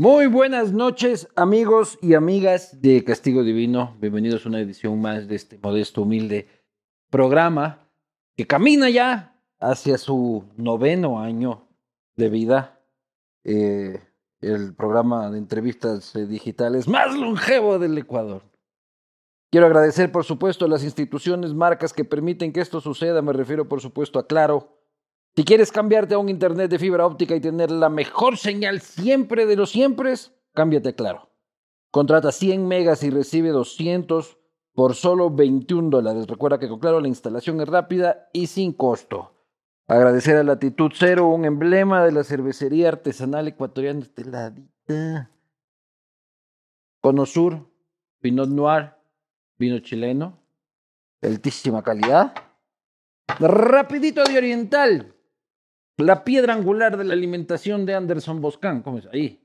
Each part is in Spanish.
Muy buenas noches, amigos y amigas de Castigo Divino. Bienvenidos a una edición más de este modesto, humilde programa que camina ya hacia su noveno año de vida. Eh, el programa de entrevistas digitales más longevo del Ecuador. Quiero agradecer, por supuesto, a las instituciones, marcas que permiten que esto suceda. Me refiero, por supuesto, a Claro. Si quieres cambiarte a un internet de fibra óptica y tener la mejor señal siempre de los siempre, cámbiate Claro. Contrata 100 megas y recibe 200 por solo 21 dólares. Recuerda que con Claro la instalación es rápida y sin costo. Agradecer a Latitud Cero, un emblema de la cervecería artesanal ecuatoriana esteladita. Conosur, Pinot Noir, vino chileno, altísima calidad. Rapidito de Oriental, la piedra angular de la alimentación de Anderson Boscan, ¿cómo es ahí?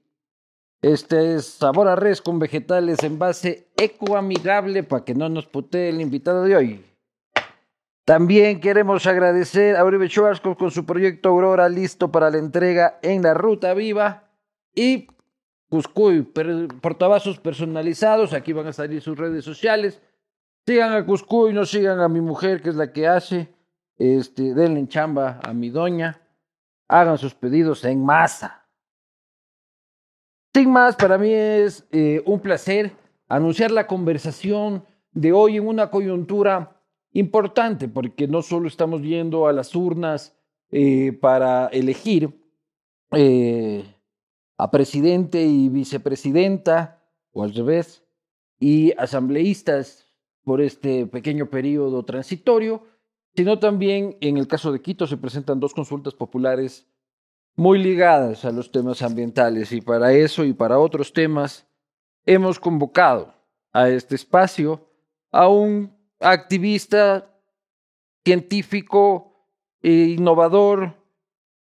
Este es sabor a res con vegetales en base ecoamigable para que no nos putee el invitado de hoy. También queremos agradecer a Uribe Schwarzkopf con su proyecto Aurora listo para la entrega en la Ruta Viva y Cuscuy, per- personalizados, aquí van a salir sus redes sociales. Sigan a Cuscuy, no sigan a mi mujer, que es la que hace. Este, denle en chamba a mi doña. Hagan sus pedidos en masa. Sin más, para mí es eh, un placer anunciar la conversación de hoy en una coyuntura importante, porque no solo estamos yendo a las urnas eh, para elegir eh, a presidente y vicepresidenta, o al revés, y asambleístas por este pequeño periodo transitorio, sino también en el caso de Quito se presentan dos consultas populares muy ligadas a los temas ambientales y para eso y para otros temas hemos convocado a este espacio a un activista científico, eh, innovador,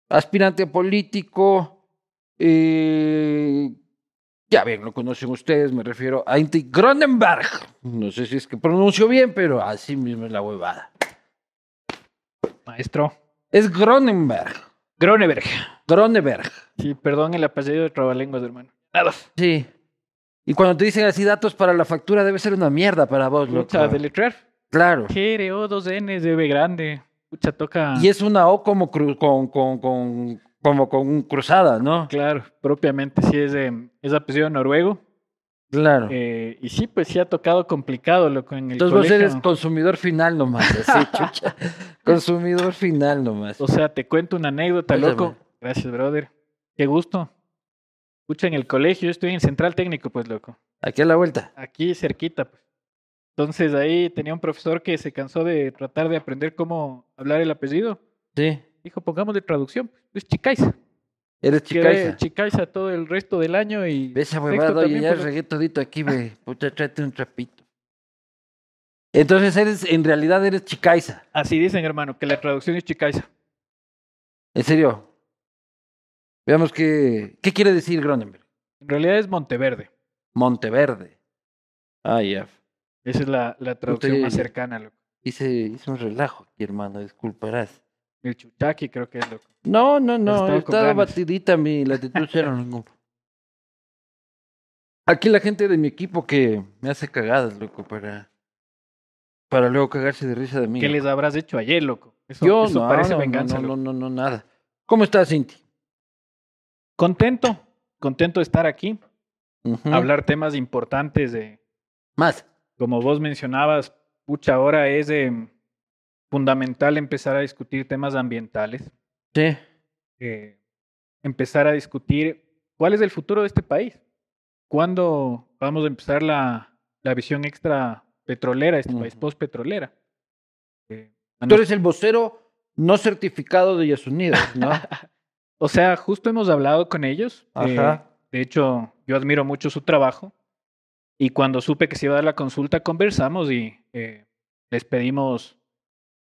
aspirante político, eh, ya bien, lo conocen ustedes, me refiero a Inti Gronenberg. No sé si es que pronuncio bien, pero así mismo es la huevada. Maestro. Es Gronenberg. Groneberg. Gronenberg. Sí, perdón el apellido de trabalenguas, hermano. Nada. Sí. Y cuando te dicen así datos para la factura, debe ser una mierda para vos, loco. Pucha, deletrear. Claro. GRO, dos N, de B grande. Pucha, toca. Y es una O como cru- con, con, con, como con cruzada, ¿no? Claro, propiamente sí es, de, es apellido noruego. Claro. Eh, y sí, pues sí ha tocado complicado, loco, en el Entonces vos eres consumidor final nomás, así, chucha. consumidor final nomás. O sea, te cuento una anécdota, loco. Gracias, brother. Qué gusto. Pucha, en el colegio, yo estoy en Central Técnico, pues, loco. Aquí a la vuelta. Aquí cerquita, pues. Entonces ahí tenía un profesor que se cansó de tratar de aprender cómo hablar el apellido. Sí. Dijo, pongamos de traducción. Pues Chicaiza. Eres chicaiza. Chicaiza todo el resto del año y. Esa huevada, oye, ya pues, regué todito aquí, ve. Puta, tráete un trapito. Entonces eres, en realidad eres chicaiza. Así dicen, hermano, que la traducción es Chicaiza. En serio. Veamos qué, qué quiere decir Gronenberg. En realidad es Monteverde. Monteverde. Ah, ya. Esa es la, la traducción más cercana, loco. Hice, hice un relajo aquí, hermano, disculparás. El Chuchaki creo que es, loco. No, no, no, ganas. batidita mi latitud. Aquí la gente de mi equipo que me hace cagadas, loco, para, para luego cagarse de risa de mí. ¿Qué loco. les habrás hecho ayer, loco? Eso, Yo eso no, parece no, venganza. no, no, no, no, nada. ¿Cómo estás, Cinti? Contento, contento de estar aquí, hablar temas importantes de, Más. como vos mencionabas, pucha, ahora es eh, fundamental empezar a discutir temas ambientales, Sí. eh, empezar a discutir cuál es el futuro de este país, cuándo vamos a empezar la, la visión extra petrolera, este país Ujú. post petrolera. Eh, Tú eres el vocero no certificado de Yasunidos, ¿no? o sea, justo hemos hablado con ellos. eh, Ajá. de hecho, yo admiro mucho su trabajo. Y cuando supe que se iba a dar la consulta, conversamos y eh, les pedimos,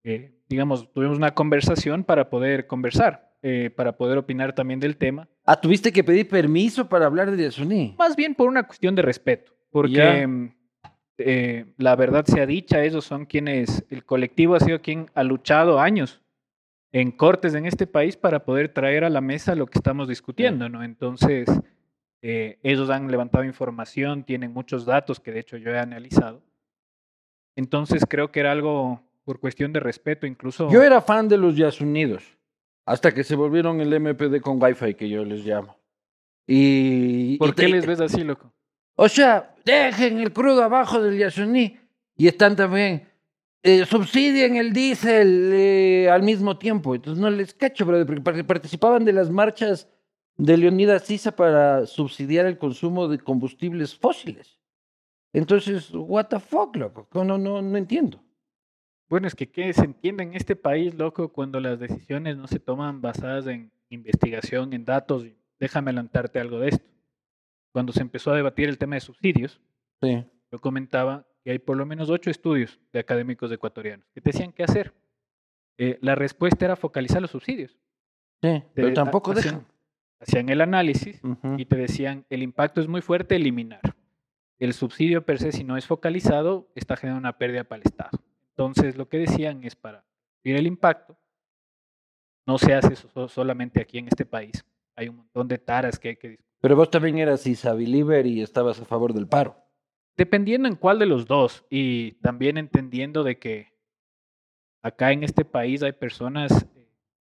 eh, digamos, tuvimos una conversación para poder conversar, eh, para poder opinar también del tema. Ah, tuviste que pedir permiso para hablar de Yasuní. Más bien por una cuestión de respeto, porque mm, eh, la verdad sea dicha, ellos son quienes, el colectivo ha sido quien ha luchado años en cortes en este país para poder traer a la mesa lo que estamos discutiendo, ¿no? Entonces, eh, ellos han levantado información, tienen muchos datos que de hecho yo he analizado. Entonces creo que era algo por cuestión de respeto, incluso... Yo era fan de los Jazz Unidos, hasta que se volvieron el MPD con Wi-Fi, que yo les llamo. Y, ¿Por y qué te- les ves así, loco? O sea, dejen el crudo abajo del Yasuní y están también, eh, subsidien el diésel eh, al mismo tiempo. Entonces no les cacho, brother, porque par- participaban de las marchas de Leonidas Sisa para subsidiar el consumo de combustibles fósiles. Entonces, what the fuck, loco, no, no, no entiendo. Bueno, es que ¿qué se entiende en este país, loco, cuando las decisiones no se toman basadas en investigación, en datos? Déjame adelantarte algo de esto. Cuando se empezó a debatir el tema de subsidios, Sí. yo comentaba que hay por lo menos ocho estudios de académicos ecuatorianos que te decían qué hacer. Eh, la respuesta era focalizar los subsidios. Sí, pero Te- tampoco hacían- dejan. Hacían el análisis Ujú. y te decían, el impacto es muy fuerte, eliminar. El subsidio per se, si no es focalizado, está generando una pérdida para el Estado. Entonces, lo que decían es para reducir el impacto, no se hace eso so- solamente aquí en este país. Hay un montón de taras que hay que discutir. Pero vos también eras Isa believer y estabas a favor del paro. Dependiendo en cuál de los dos y también entendiendo de que acá en este país hay personas eh, en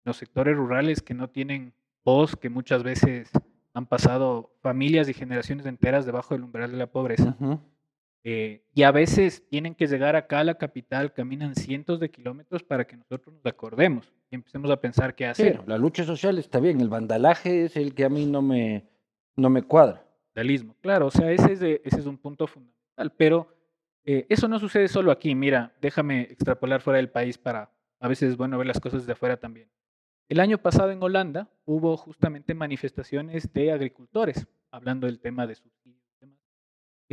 los sectores rurales que no tienen voz, que muchas veces han pasado familias y generaciones enteras debajo del umbral de la pobreza. Eh, y a veces tienen que llegar acá a la capital, caminan cientos de kilómetros para que nosotros nos acordemos y empecemos a pensar qué hacer. la lucha social está bien, el vandalaje es el que a mí no me, no me cuadra. Vandalismo, claro, o sea, ese es, de- ese es un punto fundamental, pero eh, eso no sucede solo aquí. Mira, déjame extrapolar fuera del país para, a veces es bueno ver las cosas de afuera también. El año pasado en Holanda hubo justamente manifestaciones de agricultores, hablando del tema de subsidios.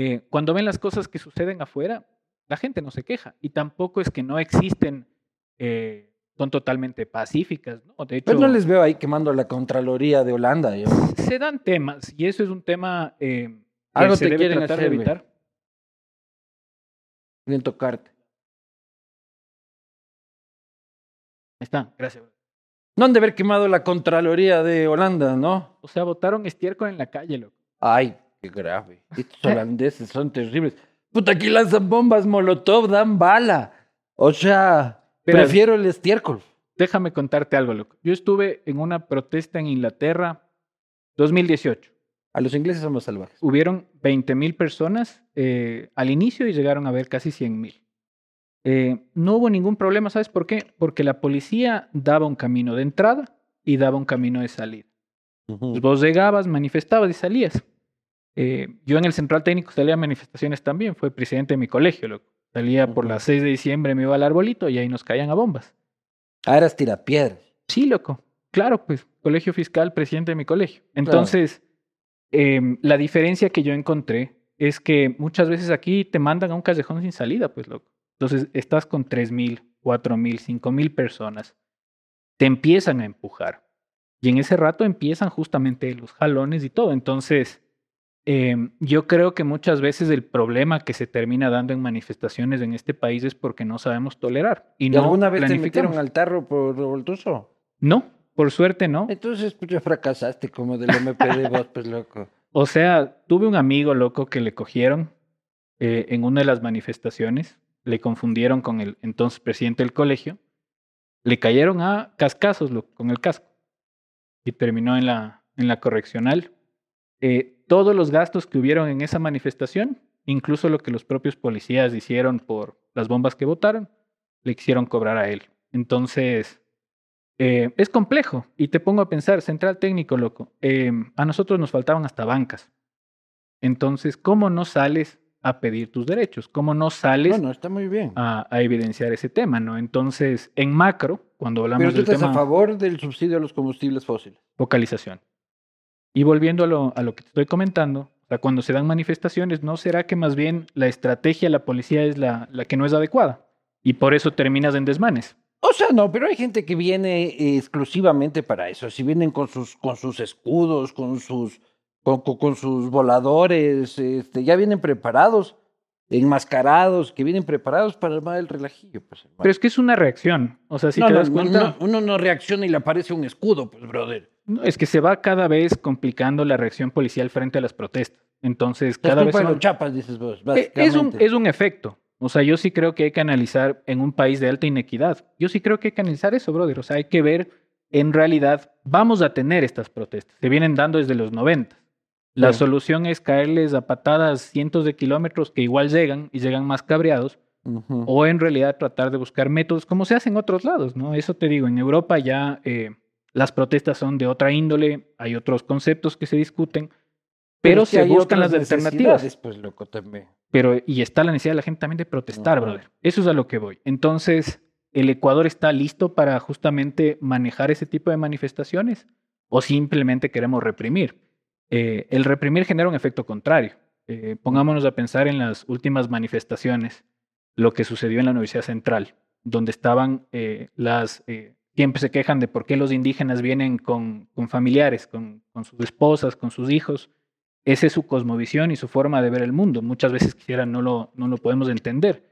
Eh, cuando ven las cosas que suceden afuera, la gente no se queja y tampoco es que no existen, eh, son totalmente pacíficas, ¿no? De hecho, Pero no les veo ahí quemando la Contraloría de Holanda. yo. se dan temas y eso es un tema eh, que Algo se te debe quieren tratar hacer, de evitar. Quieren tocarte. Ahí está, gracias. No han de haber quemado la Contraloría de Holanda, ¿no? O sea, botaron estiércol en la calle, loco. Ay, qué grave. Estos holandeses son terribles. Puta, aquí lanzan bombas Molotov, dan bala. O sea, Pero- prefiero el estiércol. Déjame contarte algo, loco. Yo estuve en una protesta en Inglaterra 2018. A los ingleses son más salvajes. Hubieron 20 mil personas eh, al inicio y llegaron a haber casi 100 mil. Eh, no hubo ningún problema, ¿sabes por qué? Porque la policía daba un camino de entrada y daba un camino de salida. Pues vos llegabas, manifestabas y salías. Eh, yo en el central técnico salía a manifestaciones también, fue presidente de mi colegio, loco. Salía por las 6 de diciembre, me iba al arbolito y ahí nos caían a bombas. Ah, eras tirapiedras. Sí, loco. Claro, pues, colegio fiscal, presidente de mi colegio. Entonces, em, la diferencia que yo encontré es que muchas veces aquí te mandan a un callejón sin salida, pues, loco. Entonces, estás con 3.000, 4.000, 5.000 personas. Te empiezan a empujar. Y en ese rato empiezan justamente los jalones y todo. Entonces, em, yo creo que muchas veces el problema que se termina dando en manifestaciones en este país es porque no sabemos tolerar. ¿Y, ¿Y no alguna vez te metieron al tarro por revoltoso? No, por suerte no. Entonces, pues ya fracasaste como del MPD vos, pues loco. O sea, tuve un amigo loco que le cogieron eh, en una de las manifestaciones, le confundieron con el entonces presidente del colegio, le cayeron a cascazos loco, con el casco y terminó en la, en la correccional. Eh, todos los gastos que hubieron en esa manifestación, incluso lo que los propios policías hicieron por las bombas que botaron, le quisieron cobrar a él. Entonces, eh, es complejo. Y te pongo a pensar, central técnico, loco. eh, a nosotros nos faltaban hasta bancas. Entonces, ¿cómo no sales a pedir tus derechos? ¿Cómo no sales Bueno, está muy bien. a, a evidenciar ese tema, no? Entonces, en macro, cuando hablamos Pero tú del estás tema a favor del subsidio a los combustibles fósiles. focalización. Y volviendo a lo, a lo que te estoy comentando, o sea, cuando se dan manifestaciones, ¿no será que más bien la estrategia de la policía es la, la que no es adecuada? Y por eso terminas en desmanes. O sea, no, pero hay gente que viene eh, exclusivamente para eso. Si vienen con sus, con sus escudos, con sus, con, con- con sus voladores, este, ya vienen preparados. enmascarados, que vienen preparados para armar el relajillo. Pues, hermano. Pero es que es una reacción. O sea, si no, te no, das cuenta, no, uno no reacciona y le aparece un escudo, pues, brother. No, es que se va cada vez complicando la reacción policial frente a las protestas. Entonces, Es cada vez son- los chapas, dices vos, Eh. Es un, es un efecto. O sea, yo sí creo que hay que analizar en un país de alta inequidad. Yo sí creo que hay que analizar eso, brother. O sea, hay que ver, en realidad, vamos a tener estas protestas. Se vienen dando desde los 90. La Sí. solución es caerles a patadas cientos de kilómetros que igual llegan y llegan más cabreados. O en realidad tratar de buscar métodos como se hace en otros lados, ¿no? Eso te digo, en Europa ya eh, las protestas son de otra índole, hay otros conceptos que se discuten, pero, se buscan las alternativas. Pues, loco, también. Pero, y está la necesidad de la gente también de protestar, brother. Eso es a lo que voy. Entonces, ¿el Ecuador está listo para justamente manejar ese tipo de manifestaciones? ¿O simplemente queremos reprimir? Eh, el reprimir genera un efecto contrario. Eh, pongámonos a pensar en las últimas manifestaciones, lo que sucedió en la Universidad Central, donde estaban eh, las... siempre se quejan de por qué los indígenas vienen con, con familiares, con, con sus esposas, con sus hijos. Esa es su cosmovisión y su forma de ver el mundo. Muchas veces quisiera no lo, no lo podemos entender.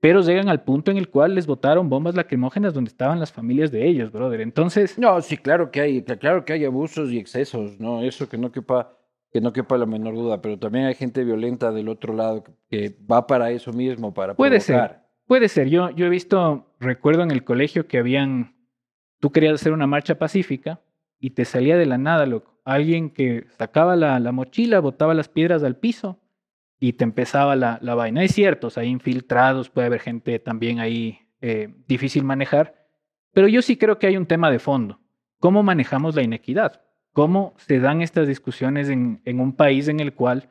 Pero llegan al punto en el cual les botaron bombas lacrimógenas donde estaban las familias de ellos, brother. Entonces, No, sí, claro que hay, claro que hay abusos y excesos, ¿no? Eso que no quepa, que no quepa la menor duda, pero también hay gente violenta del otro lado que, va para eso mismo, para Puede ser. provocar. puede ser. Yo, yo he visto, recuerdo en el colegio que habían, tú querías hacer una marcha pacífica y te salía de la nada. Alguien que sacaba la, la mochila, botaba las piedras al piso y te empezaba la, vaina. Es cierto, hay infiltrados, puede haber gente también ahí eh, difícil manejar, pero yo sí creo que hay un tema de fondo. ¿Cómo manejamos la inequidad? ¿Cómo se dan estas discusiones en, en un país en el cual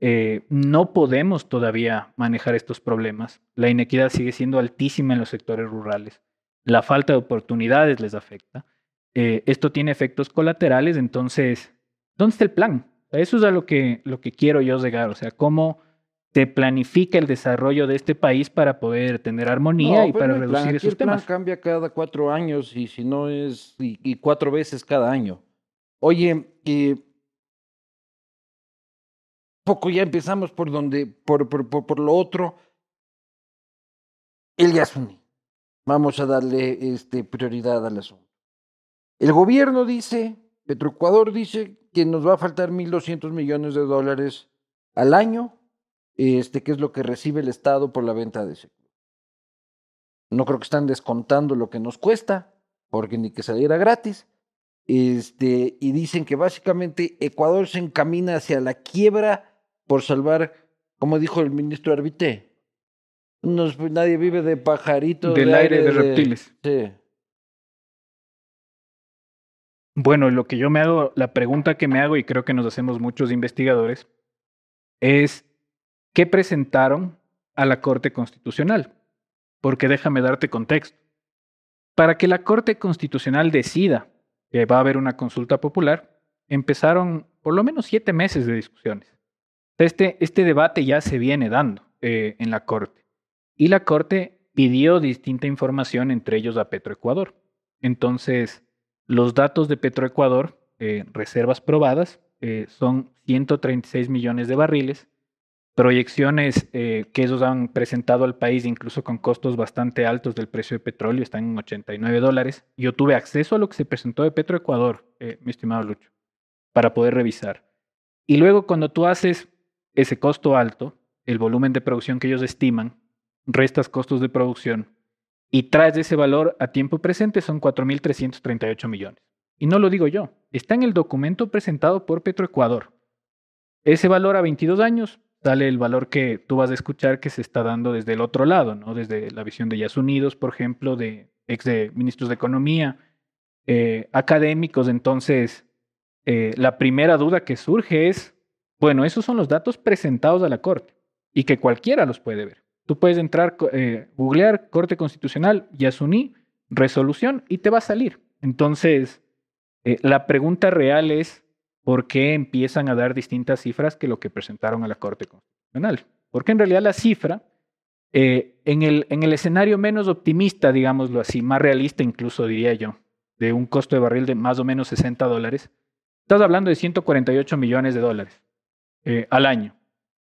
eh, no podemos todavía manejar estos problemas? La inequidad sigue siendo altísima en los sectores rurales. La falta de oportunidades les afecta. Eh, esto tiene efectos colaterales, entonces, ¿dónde está el plan? Eso es a lo que, lo que quiero yo llegar, o sea, cómo se planifica el desarrollo de este país para poder tener armonía No, y pues para plan. reducir Aquí esos el plan temas. cambia cada cuatro años y si no es, y, y cuatro veces cada año. Oye, eh, poco ya empezamos por donde, por, por, por, por lo otro. El Yasuni. Vamos a darle este, prioridad al asunto. El gobierno dice, Petroecuador dice que nos va a faltar 1.200 millones de dólares al año, este, que es lo que recibe el Estado por la venta de ese. No creo que están descontando lo que nos cuesta, porque ni que saliera gratis. Este, y dicen que básicamente Ecuador se encamina hacia la quiebra por salvar, como dijo el ministro Arbité, nos- nadie vive de pajaritos. Del aire de reptiles. Sí. Bueno, lo que yo me hago, la pregunta que me hago, y creo que nos hacemos muchos investigadores, es ¿qué presentaron a la Corte Constitucional? Porque déjame darte contexto. Para que la Corte Constitucional decida que va a haber una consulta popular, empezaron por lo menos siete meses de discusiones. Este, este debate ya se viene dando eh, en la Corte. Y la Corte pidió distinta información, entre ellos a Petroecuador. Entonces, los datos de Petroecuador, eh, reservas probadas, eh, son 136 millones de barriles. Proyecciones eh, que ellos han presentado al país, incluso con costos bastante altos del precio de petróleo, están en 89 dólares. Yo tuve acceso a lo que se presentó de Petroecuador, eh, mi estimado Lucho, para poder revisar. Y luego cuando tú haces ese costo alto, el volumen de producción que ellos estiman, restas costos de producción y traes ese valor a tiempo presente son 4.338 millones. Y no lo digo yo, está en el documento presentado por Petroecuador. Ese valor a 22 años sale el valor que tú vas a escuchar que se está dando desde el otro lado, ¿no? Desde la visión de Yas Unidos, por ejemplo, de ex de ministros de Economía, eh, académicos. Entonces, eh, la primera duda que surge es, bueno, esos son los datos presentados a la Corte y que cualquiera los puede ver. Tú puedes entrar, eh, googlear Corte Constitucional, Yasuní, resolución y te va a salir. Entonces, eh, la pregunta real es, ¿por qué empiezan a dar distintas cifras que lo que presentaron a la Corte Constitucional? Porque en realidad la cifra, eh, en, el, en el escenario menos optimista, digámoslo así, más realista incluso diría yo, de un costo de barril de más o menos 60 dólares, estás hablando de 148 millones de dólares eh, al año.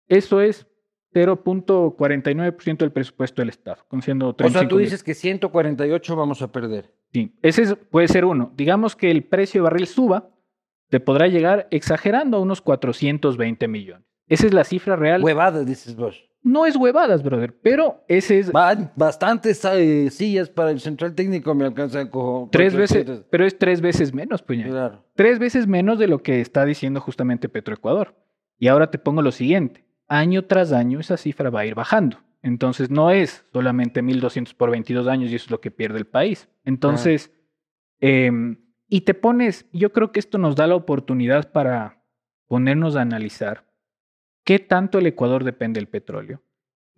Eso es 0.49% del presupuesto del Estado, con siendo O sea, 35 tú dices que 148 vamos a perder. Sí, ese es- puede ser uno. Digamos que el precio de barril suba, te podrá llegar exagerando a unos 420 millones. Esa es la cifra real. Huevadas, dices vos. No es huevadas, brother, pero ese es bastantes eh, sillas para el central técnico me alcanzan con tres veces, putas. pero es tres veces menos, puñal. Claro. Tres veces menos de lo que está diciendo justamente Petroecuador. Y ahora te pongo lo siguiente. Año tras año esa cifra va a ir bajando. Entonces no es solamente 1.200 por 22 años y eso es lo que pierde el país. Entonces, em, y te pones, yo creo que esto nos da la oportunidad para ponernos a analizar qué tanto el Ecuador depende del petróleo,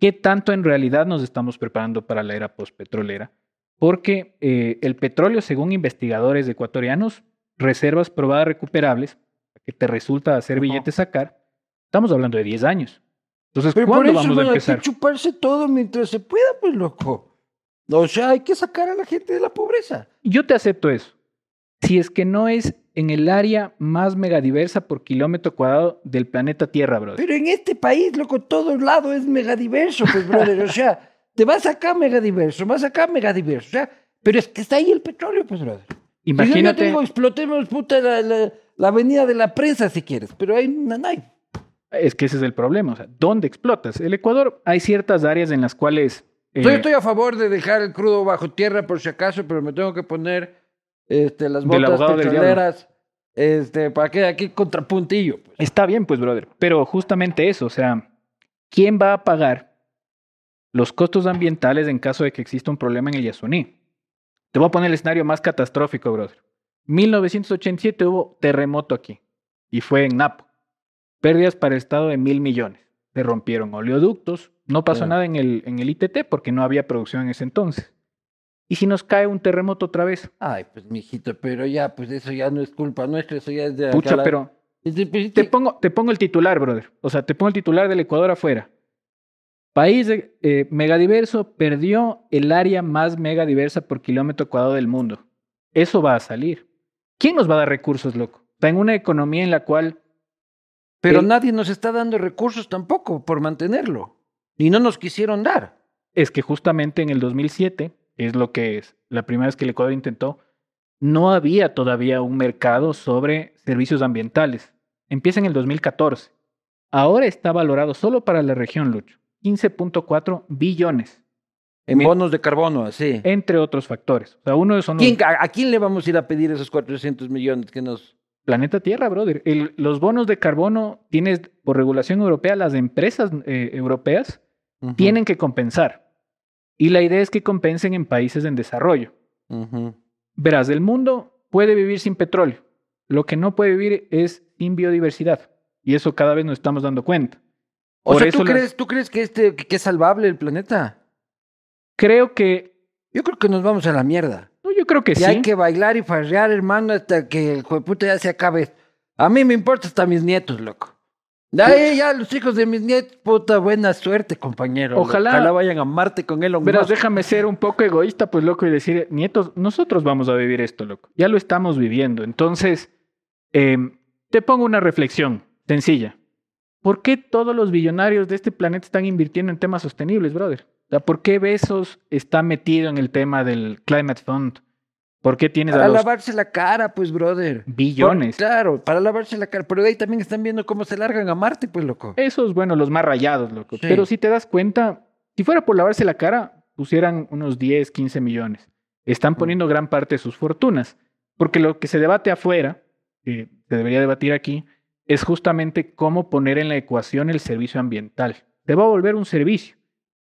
qué tanto en realidad nos estamos preparando para la era postpetrolera, porque eh, el petróleo, según investigadores ecuatorianos, reservas probadas recuperables, que te resulta hacer billetes sacar, estamos hablando de 10 años. Entonces, Pero por ¿cuándo eso vamos a bueno, hay empezar? que chuparse todo mientras se pueda, pues loco. O sea, hay que sacar a la gente de la pobreza. Yo te acepto eso. Si es que no es en el área más megadiversa por kilómetro cuadrado del planeta Tierra, brother. Pero en este país, loco, todo lado es megadiverso, pues, brother. O sea, te vas acá megadiverso, vas acá megadiverso. O sea, pero es que está ahí el petróleo, pues, brother. Y yo- yo te Imagínate, digo, explotemos, puta, la, la- la avenida de la prensa, si quieres. Pero ahí no hay. Es que ese es el problema. O sea, ¿dónde explotas? El Ecuador, hay ciertas áreas en las cuales... eh, Yo estoy a favor de dejar el crudo bajo tierra por si acaso, pero me tengo que poner este, las botas petroleras este, para que aquí contrapuntillo. Pues. Está bien, pues, brother. Pero justamente eso, o sea, ¿quién va a pagar los costos ambientales en caso de que exista un problema en el Yasuní? Te voy a poner el escenario más catastrófico, brother. 1987 hubo terremoto aquí y fue en Napo. Pérdidas para el Estado de mil millones. Se rompieron oleoductos. No pasó nada en el, en el ITT porque no había producción en ese entonces. ¿Y si nos cae un terremoto otra vez? Ay, pues, mijito, pero ya, pues eso ya no es culpa nuestra, eso ya es de Pucha, la- pero pues, Te pongo, te pongo el titular, brother. O sea, te pongo el titular del Ecuador afuera. País eh, megadiverso perdió el área más megadiversa por kilómetro cuadrado del mundo. Eso va a salir. ¿Quién nos va a dar recursos, loco? Está en una economía en la cual Pero nadie nos está dando recursos tampoco por mantenerlo. Y no nos quisieron dar. es que justamente en el 2007, es lo que es la primera vez que el Ecuador intentó, no había todavía un mercado sobre servicios ambientales. Empieza en el 2014. Ahora está valorado solo para la región, Lucho, 15.4 billones. En Mi- bonos de carbono, así. entre otros factores. O sea, uno son los ¿Quién- a, a quién le vamos a ir a pedir esos 400 millones que nos... planeta Tierra, brother. El- los bonos de carbono tienes por regulación europea, las empresas eh, europeas tienen que compensar. Y la idea es que compensen en países en desarrollo. Verás, el mundo puede vivir sin petróleo. Lo que no puede vivir es sin biodiversidad. Y eso cada vez nos estamos dando cuenta. O Por sea, eso ¿tú, las- crees, ¿tú crees que, este, que es salvable el planeta? Creo que... Yo creo que nos vamos a la mierda. Yo creo que Y sí. hay que bailar y farrear, hermano, hasta que el jueputa ya se acabe. A mí me importa hasta mis nietos, loco. Ya, eh, ya los hijos de mis nietos, puta, buena suerte, compañero. Ojalá- Ojalá vayan a Marte con Verás, Musk. déjame ser un poco egoísta, pues loco, y decir, nietos, nosotros vamos a vivir esto, loco. Ya lo estamos viviendo. Entonces, em, te pongo una reflexión sencilla. ¿Por qué todos los billonarios de este planeta están invirtiendo en temas sostenibles, brother? O sea, ¿por qué Besos está metido en el tema del Climate Fund? ¿Por qué tienes Para a los lavarse la cara, pues, brother. billones? Por- claro, para lavarse la cara. Pero de ahí también están viendo cómo se largan a Marte, pues, loco. Esos, bueno, los más rayados, loco. Sí. Pero si te das cuenta, si fuera por lavarse la cara, pusieran unos 10, 15 millones. Están Mm. poniendo gran parte de sus fortunas. Porque lo que se debate afuera, que se debería debatir aquí, es justamente cómo poner en la ecuación el servicio ambiental. Se va a volver un servicio.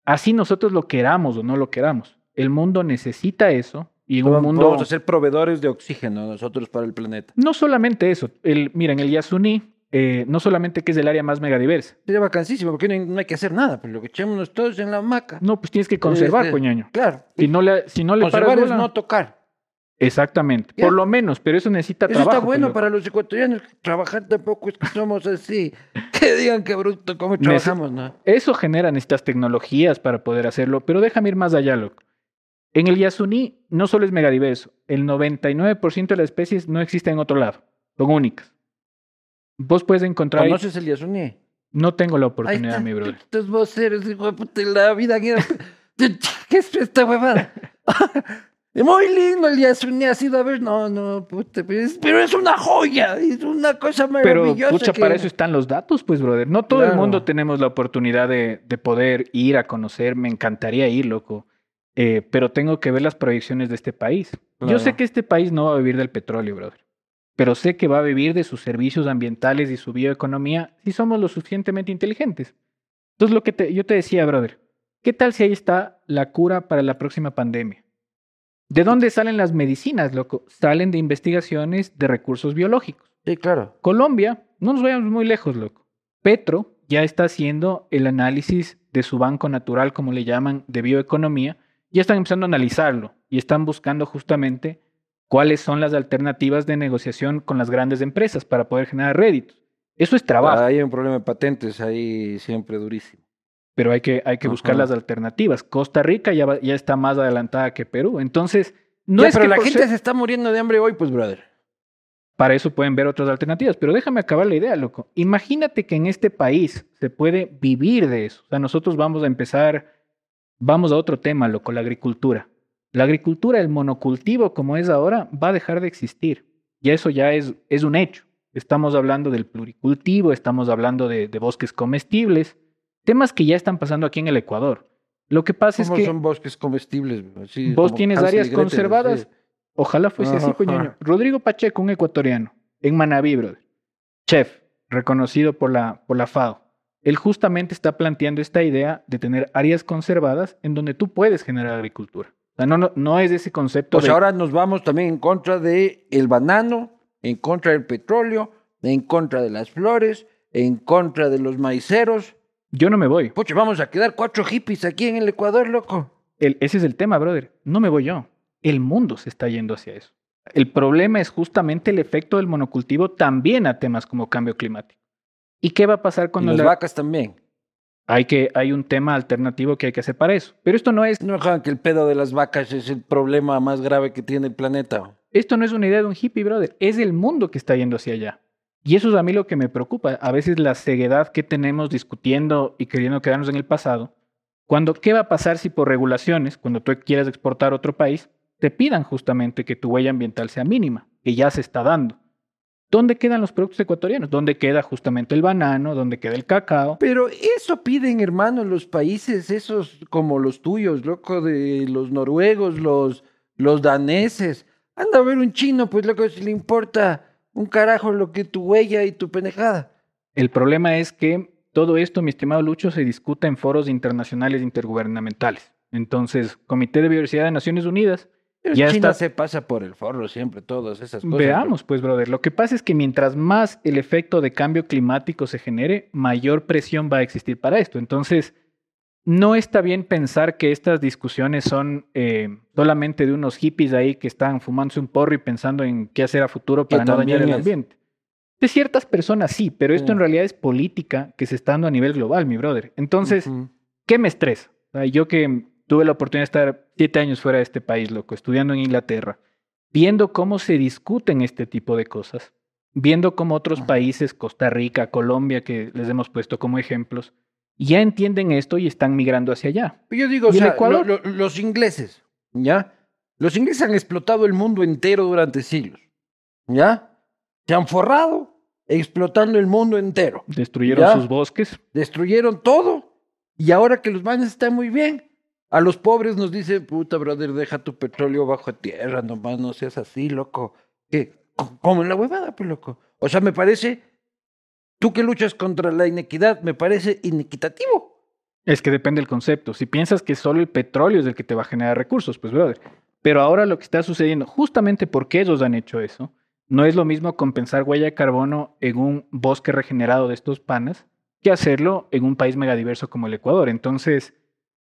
Así nosotros lo queramos o no lo queramos. El mundo necesita eso y un Vamos mundo... a ser proveedores de oxígeno nosotros para el planeta. No solamente eso. El, mira, en el Yasuní, eh, no solamente que es el área más megadiversa. Sería vacancísimo, porque no hay, no hay que hacer nada, pero lo que echémonos todos en la hamaca. No, pues tienes que conservar, Este, coñaño. Claro. Si no le, si no le paras Conservar es no tocar. Exactamente. Por lo menos, pero eso necesita Eso trabajo. está bueno pues, para los ecuatorianos. Trabajar tampoco es que somos así. Que digan que bruto, cómo trabajamos, ¿no? Eso genera necesitas tecnologías para poder hacerlo, pero déjame ir más allá, loco. En el Yasuní no solo es megadiverso, el 99% de las especies no existen en otro lado, son únicas. Vos puedes encontrar... ¿Conoces el Yasuní? No tengo la oportunidad, mi brother. Estos voceros, hijo de la vida. ¿Qué es esta huevada? Muy lindo el Yasuni ha sido a ver. No, no, puta, pero es, pero es una joya. Es una cosa Pero, maravillosa. pucha, que- para eso están los datos, pues, brother. No todo el Claro. mundo tenemos la oportunidad de, de poder ir a conocer. Me encantaría ir, loco. Eh, pero tengo que ver las proyecciones de este país. Yo sé que este país no va a vivir del petróleo, brother. Pero sé que va a vivir de sus servicios ambientales y su bioeconomía si somos lo suficientemente inteligentes. Entonces, lo que te- yo te decía, brother, ¿qué tal si ahí está la cura para la próxima pandemia? ¿De dónde salen las medicinas, loco? Salen de investigaciones de recursos biológicos. Sí, claro. Colombia, no nos vayamos muy lejos, loco. Petro ya está haciendo el análisis de su banco natural, como le llaman, de bioeconomía. Ya están empezando a analizarlo y están buscando justamente cuáles son las alternativas de negociación con las grandes empresas para poder generar réditos. Eso es trabajo, Hay un problema de patentes ahí siempre durísimo. pero hay que, hay que buscar Ajá. las alternativas. Costa Rica ya, va- ya está más adelantada que Perú. Entonces, no Ya, es pero que la gente ser- se está muriendo de hambre hoy, pues, brother. Para eso pueden ver otras alternativas. Pero déjame acabar la idea, loco. Imagínate que en este país se puede vivir de eso. O sea, nosotros vamos a empezar, vamos a otro tema, loco, la agricultura. La agricultura, el monocultivo como es ahora, va a dejar de existir. Y eso ya es, es un hecho. Estamos hablando del pluricultivo, estamos hablando de, de bosques comestibles, temas que ya están pasando aquí en el Ecuador. Lo que pasa es ¿Cómo que son bosques comestibles? Vos tienes Hansel áreas conservadas. sí. Ojalá fuese así, coño. Rodrigo Pacheco, un ecuatoriano, en Manabí, brother. Chef, reconocido por la, por la FAO. Él justamente está planteando esta idea de tener áreas conservadas en donde tú puedes generar agricultura. O sea, no, no, no es ese concepto Pues de... ahora nos vamos también en contra del el banano, en contra del petróleo, en contra de las flores, en contra de los maiceros. Yo no me voy. Pucha, vamos a quedar cuatro hippies aquí en el Ecuador, loco. El- ese es el tema, brother. No me voy yo. El mundo se está yendo hacia eso. El problema es justamente el efecto del monocultivo también a temas como cambio climático. ¿Y qué va a pasar Y cuando las la- vacas también. hay, que, hay un tema alternativo que hay que hacer para eso? Pero esto no es No que el pedo de las vacas es el problema más grave que tiene el planeta. Esto no es una idea de un hippie, brother. Es el mundo que está yendo hacia allá. Y eso es a mí lo que me preocupa. A veces la ceguedad que tenemos discutiendo y queriendo quedarnos en el pasado. Cuando, ¿qué va a pasar si por regulaciones, cuando tú quieras exportar a otro país, te pidan justamente que tu huella ambiental sea mínima, que ya se está dando? ¿Dónde quedan los productos ecuatorianos? ¿Dónde queda justamente el banano? ¿Dónde queda el cacao? Pero eso piden, hermano, los países esos como los tuyos, loco, de los noruegos, los, los daneses. Anda a ver un chino, pues loco, si le importa un carajo lo que tu huella y tu pendejada. El problema es que todo esto, mi estimado Lucho, se discute en foros internacionales intergubernamentales. Entonces, Comité de Biodiversidad de Naciones Unidas Ya China está. se pasa por el forro siempre, todas esas cosas. Veamos, pues, brother. Lo que pasa es que mientras más el efecto de cambio climático se genere, mayor presión va a existir para esto. Entonces, no está bien pensar que estas discusiones son eh, solamente de unos hippies ahí que están fumándose un porro y pensando en qué hacer a futuro para no dañar el ambiente. De ciertas personas sí, pero esto Sí. en realidad es política que se está dando a nivel global, mi brother. Entonces. ¿qué me estresa? O sea, yo que tuve la oportunidad de estar siete años fuera de este país, loco, estudiando en Inglaterra, viendo cómo se discuten este tipo de cosas, viendo cómo otros países, Costa Rica, Colombia, que les hemos puesto como ejemplos, ya entienden esto y están migrando hacia allá. Yo digo, o ¿Y el sea, Ecuador? lo- lo- los ingleses, ¿ya? Los ingleses han explotado el mundo entero durante siglos, ¿ya? Se han forrado explotando el mundo entero. Destruyeron Ya. sus bosques. Destruyeron todo. Y ahora que los baños están muy bien, a los pobres nos dice, puta, brother, deja tu petróleo bajo tierra, nomás no seas así, loco. ¿Qué? Co- Como en la huevada, pues, loco. O sea, me parece, tú que luchas contra la inequidad, me parece inequitativo. Es que depende del concepto. Si piensas que solo el petróleo es el que te va a generar recursos, pues brother. Pero ahora lo que está sucediendo, justamente porque ellos han hecho eso, no es lo mismo compensar huella de carbono en un bosque regenerado de estos panas que hacerlo en un país megadiverso como el Ecuador. Entonces,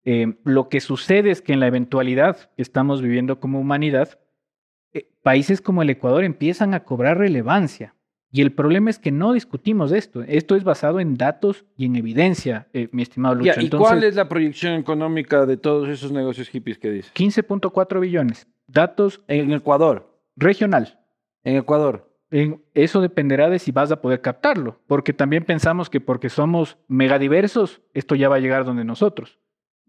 eh, lo que sucede es que en la eventualidad que estamos viviendo como humanidad, eh, países como el Ecuador empiezan a cobrar relevancia. Y el problema es que no discutimos esto. Esto es basado en datos y en evidencia, eh, mi estimado Lucho. Ya, ¿Y Entonces, cuál es la proyección económica de todos esos negocios hippies que dices? 15.4 billones. Datos En Ecuador, regional. en Ecuador. en- eso dependerá de si vas a poder captarlo, porque también pensamos que porque somos megadiversos, esto ya va a llegar donde nosotros.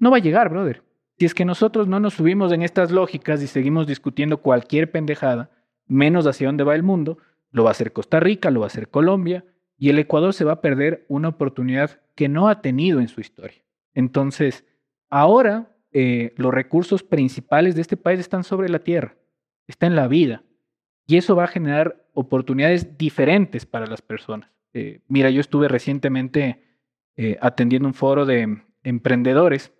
No va a llegar, brother. Si es que nosotros no nos subimos en estas lógicas y seguimos discutiendo cualquier pendejada, menos hacia dónde va el mundo, lo va a hacer Costa Rica, lo va a hacer Colombia, y el Ecuador se va a perder una oportunidad que no ha tenido en su historia. Entonces, ahora eh, los recursos principales de este país están sobre la tierra, está en la vida, y eso va a generar oportunidades diferentes para las personas. Eh, mira, yo estuve recientemente eh, atendiendo un foro de emprendedores,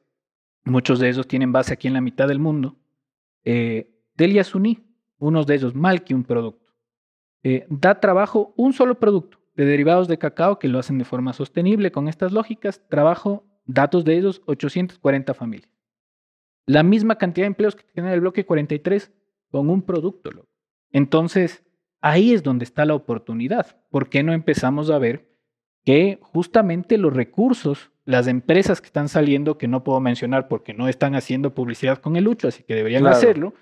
muchos de ellos tienen base aquí en la mitad del mundo, eh, del Yasuní, unos de ellos, Malki, un producto. Eh, da trabajo un solo producto de derivados de cacao que lo hacen de forma sostenible con estas lógicas, trabajo, datos de ellos, 840 familias. La misma cantidad de empleos que tiene el bloque 43 con un producto. Entonces, ahí es donde está la oportunidad. ¿Por qué no empezamos a ver que justamente los recursos, las empresas que están saliendo, que no puedo mencionar porque no están haciendo publicidad con el Lucho, así que deberían Claro. hacerlo,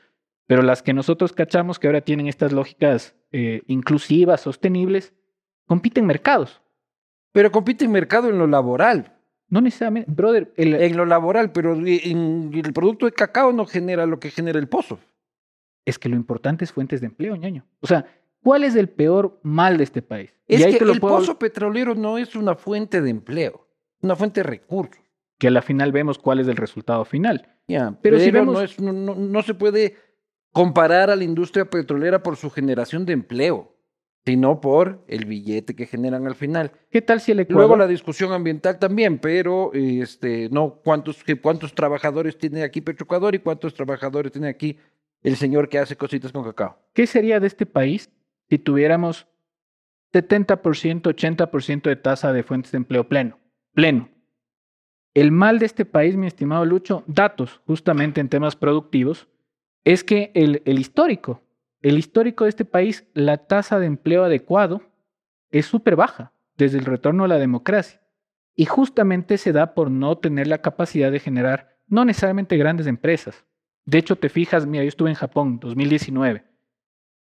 pero las que nosotros cachamos que ahora tienen estas lógicas eh, inclusivas, sostenibles, compiten mercados. Pero compite en mercado en lo laboral. No necesariamente, brother, el, En lo laboral, pero en el producto de cacao no genera lo que genera el pozo. es que lo importante es fuentes de empleo, ñaño. O sea, ¿cuál es el peor mal de este país? Es y ahí que te lo el puedo- pozo petrolero no es una fuente de empleo, una fuente de recursos. que a la final vemos cuál es el resultado final. Ya, Pero pero si vemos- no, es- no- no- no se puede comparar a la industria petrolera por su generación de empleo, sino por el billete que generan al final. ¿Qué tal si el Ecuador... Luego la discusión ambiental también, pero este, no cuántos, cuántos trabajadores tiene aquí Petroecuador y cuántos trabajadores tiene aquí el señor que hace cositas con cacao. ¿Qué sería de este país si tuviéramos 70%, 80% de tasa de fuentes de empleo pleno? Pleno. El mal de este país, mi estimado Lucho, datos justamente en temas productivos, es que el, el histórico, el histórico de este país, la tasa de empleo adecuado es súper baja desde el retorno a la democracia. Y justamente se da por no tener la capacidad de generar no necesariamente grandes empresas. De hecho, te fijas, mira, yo estuve en Japón 2019.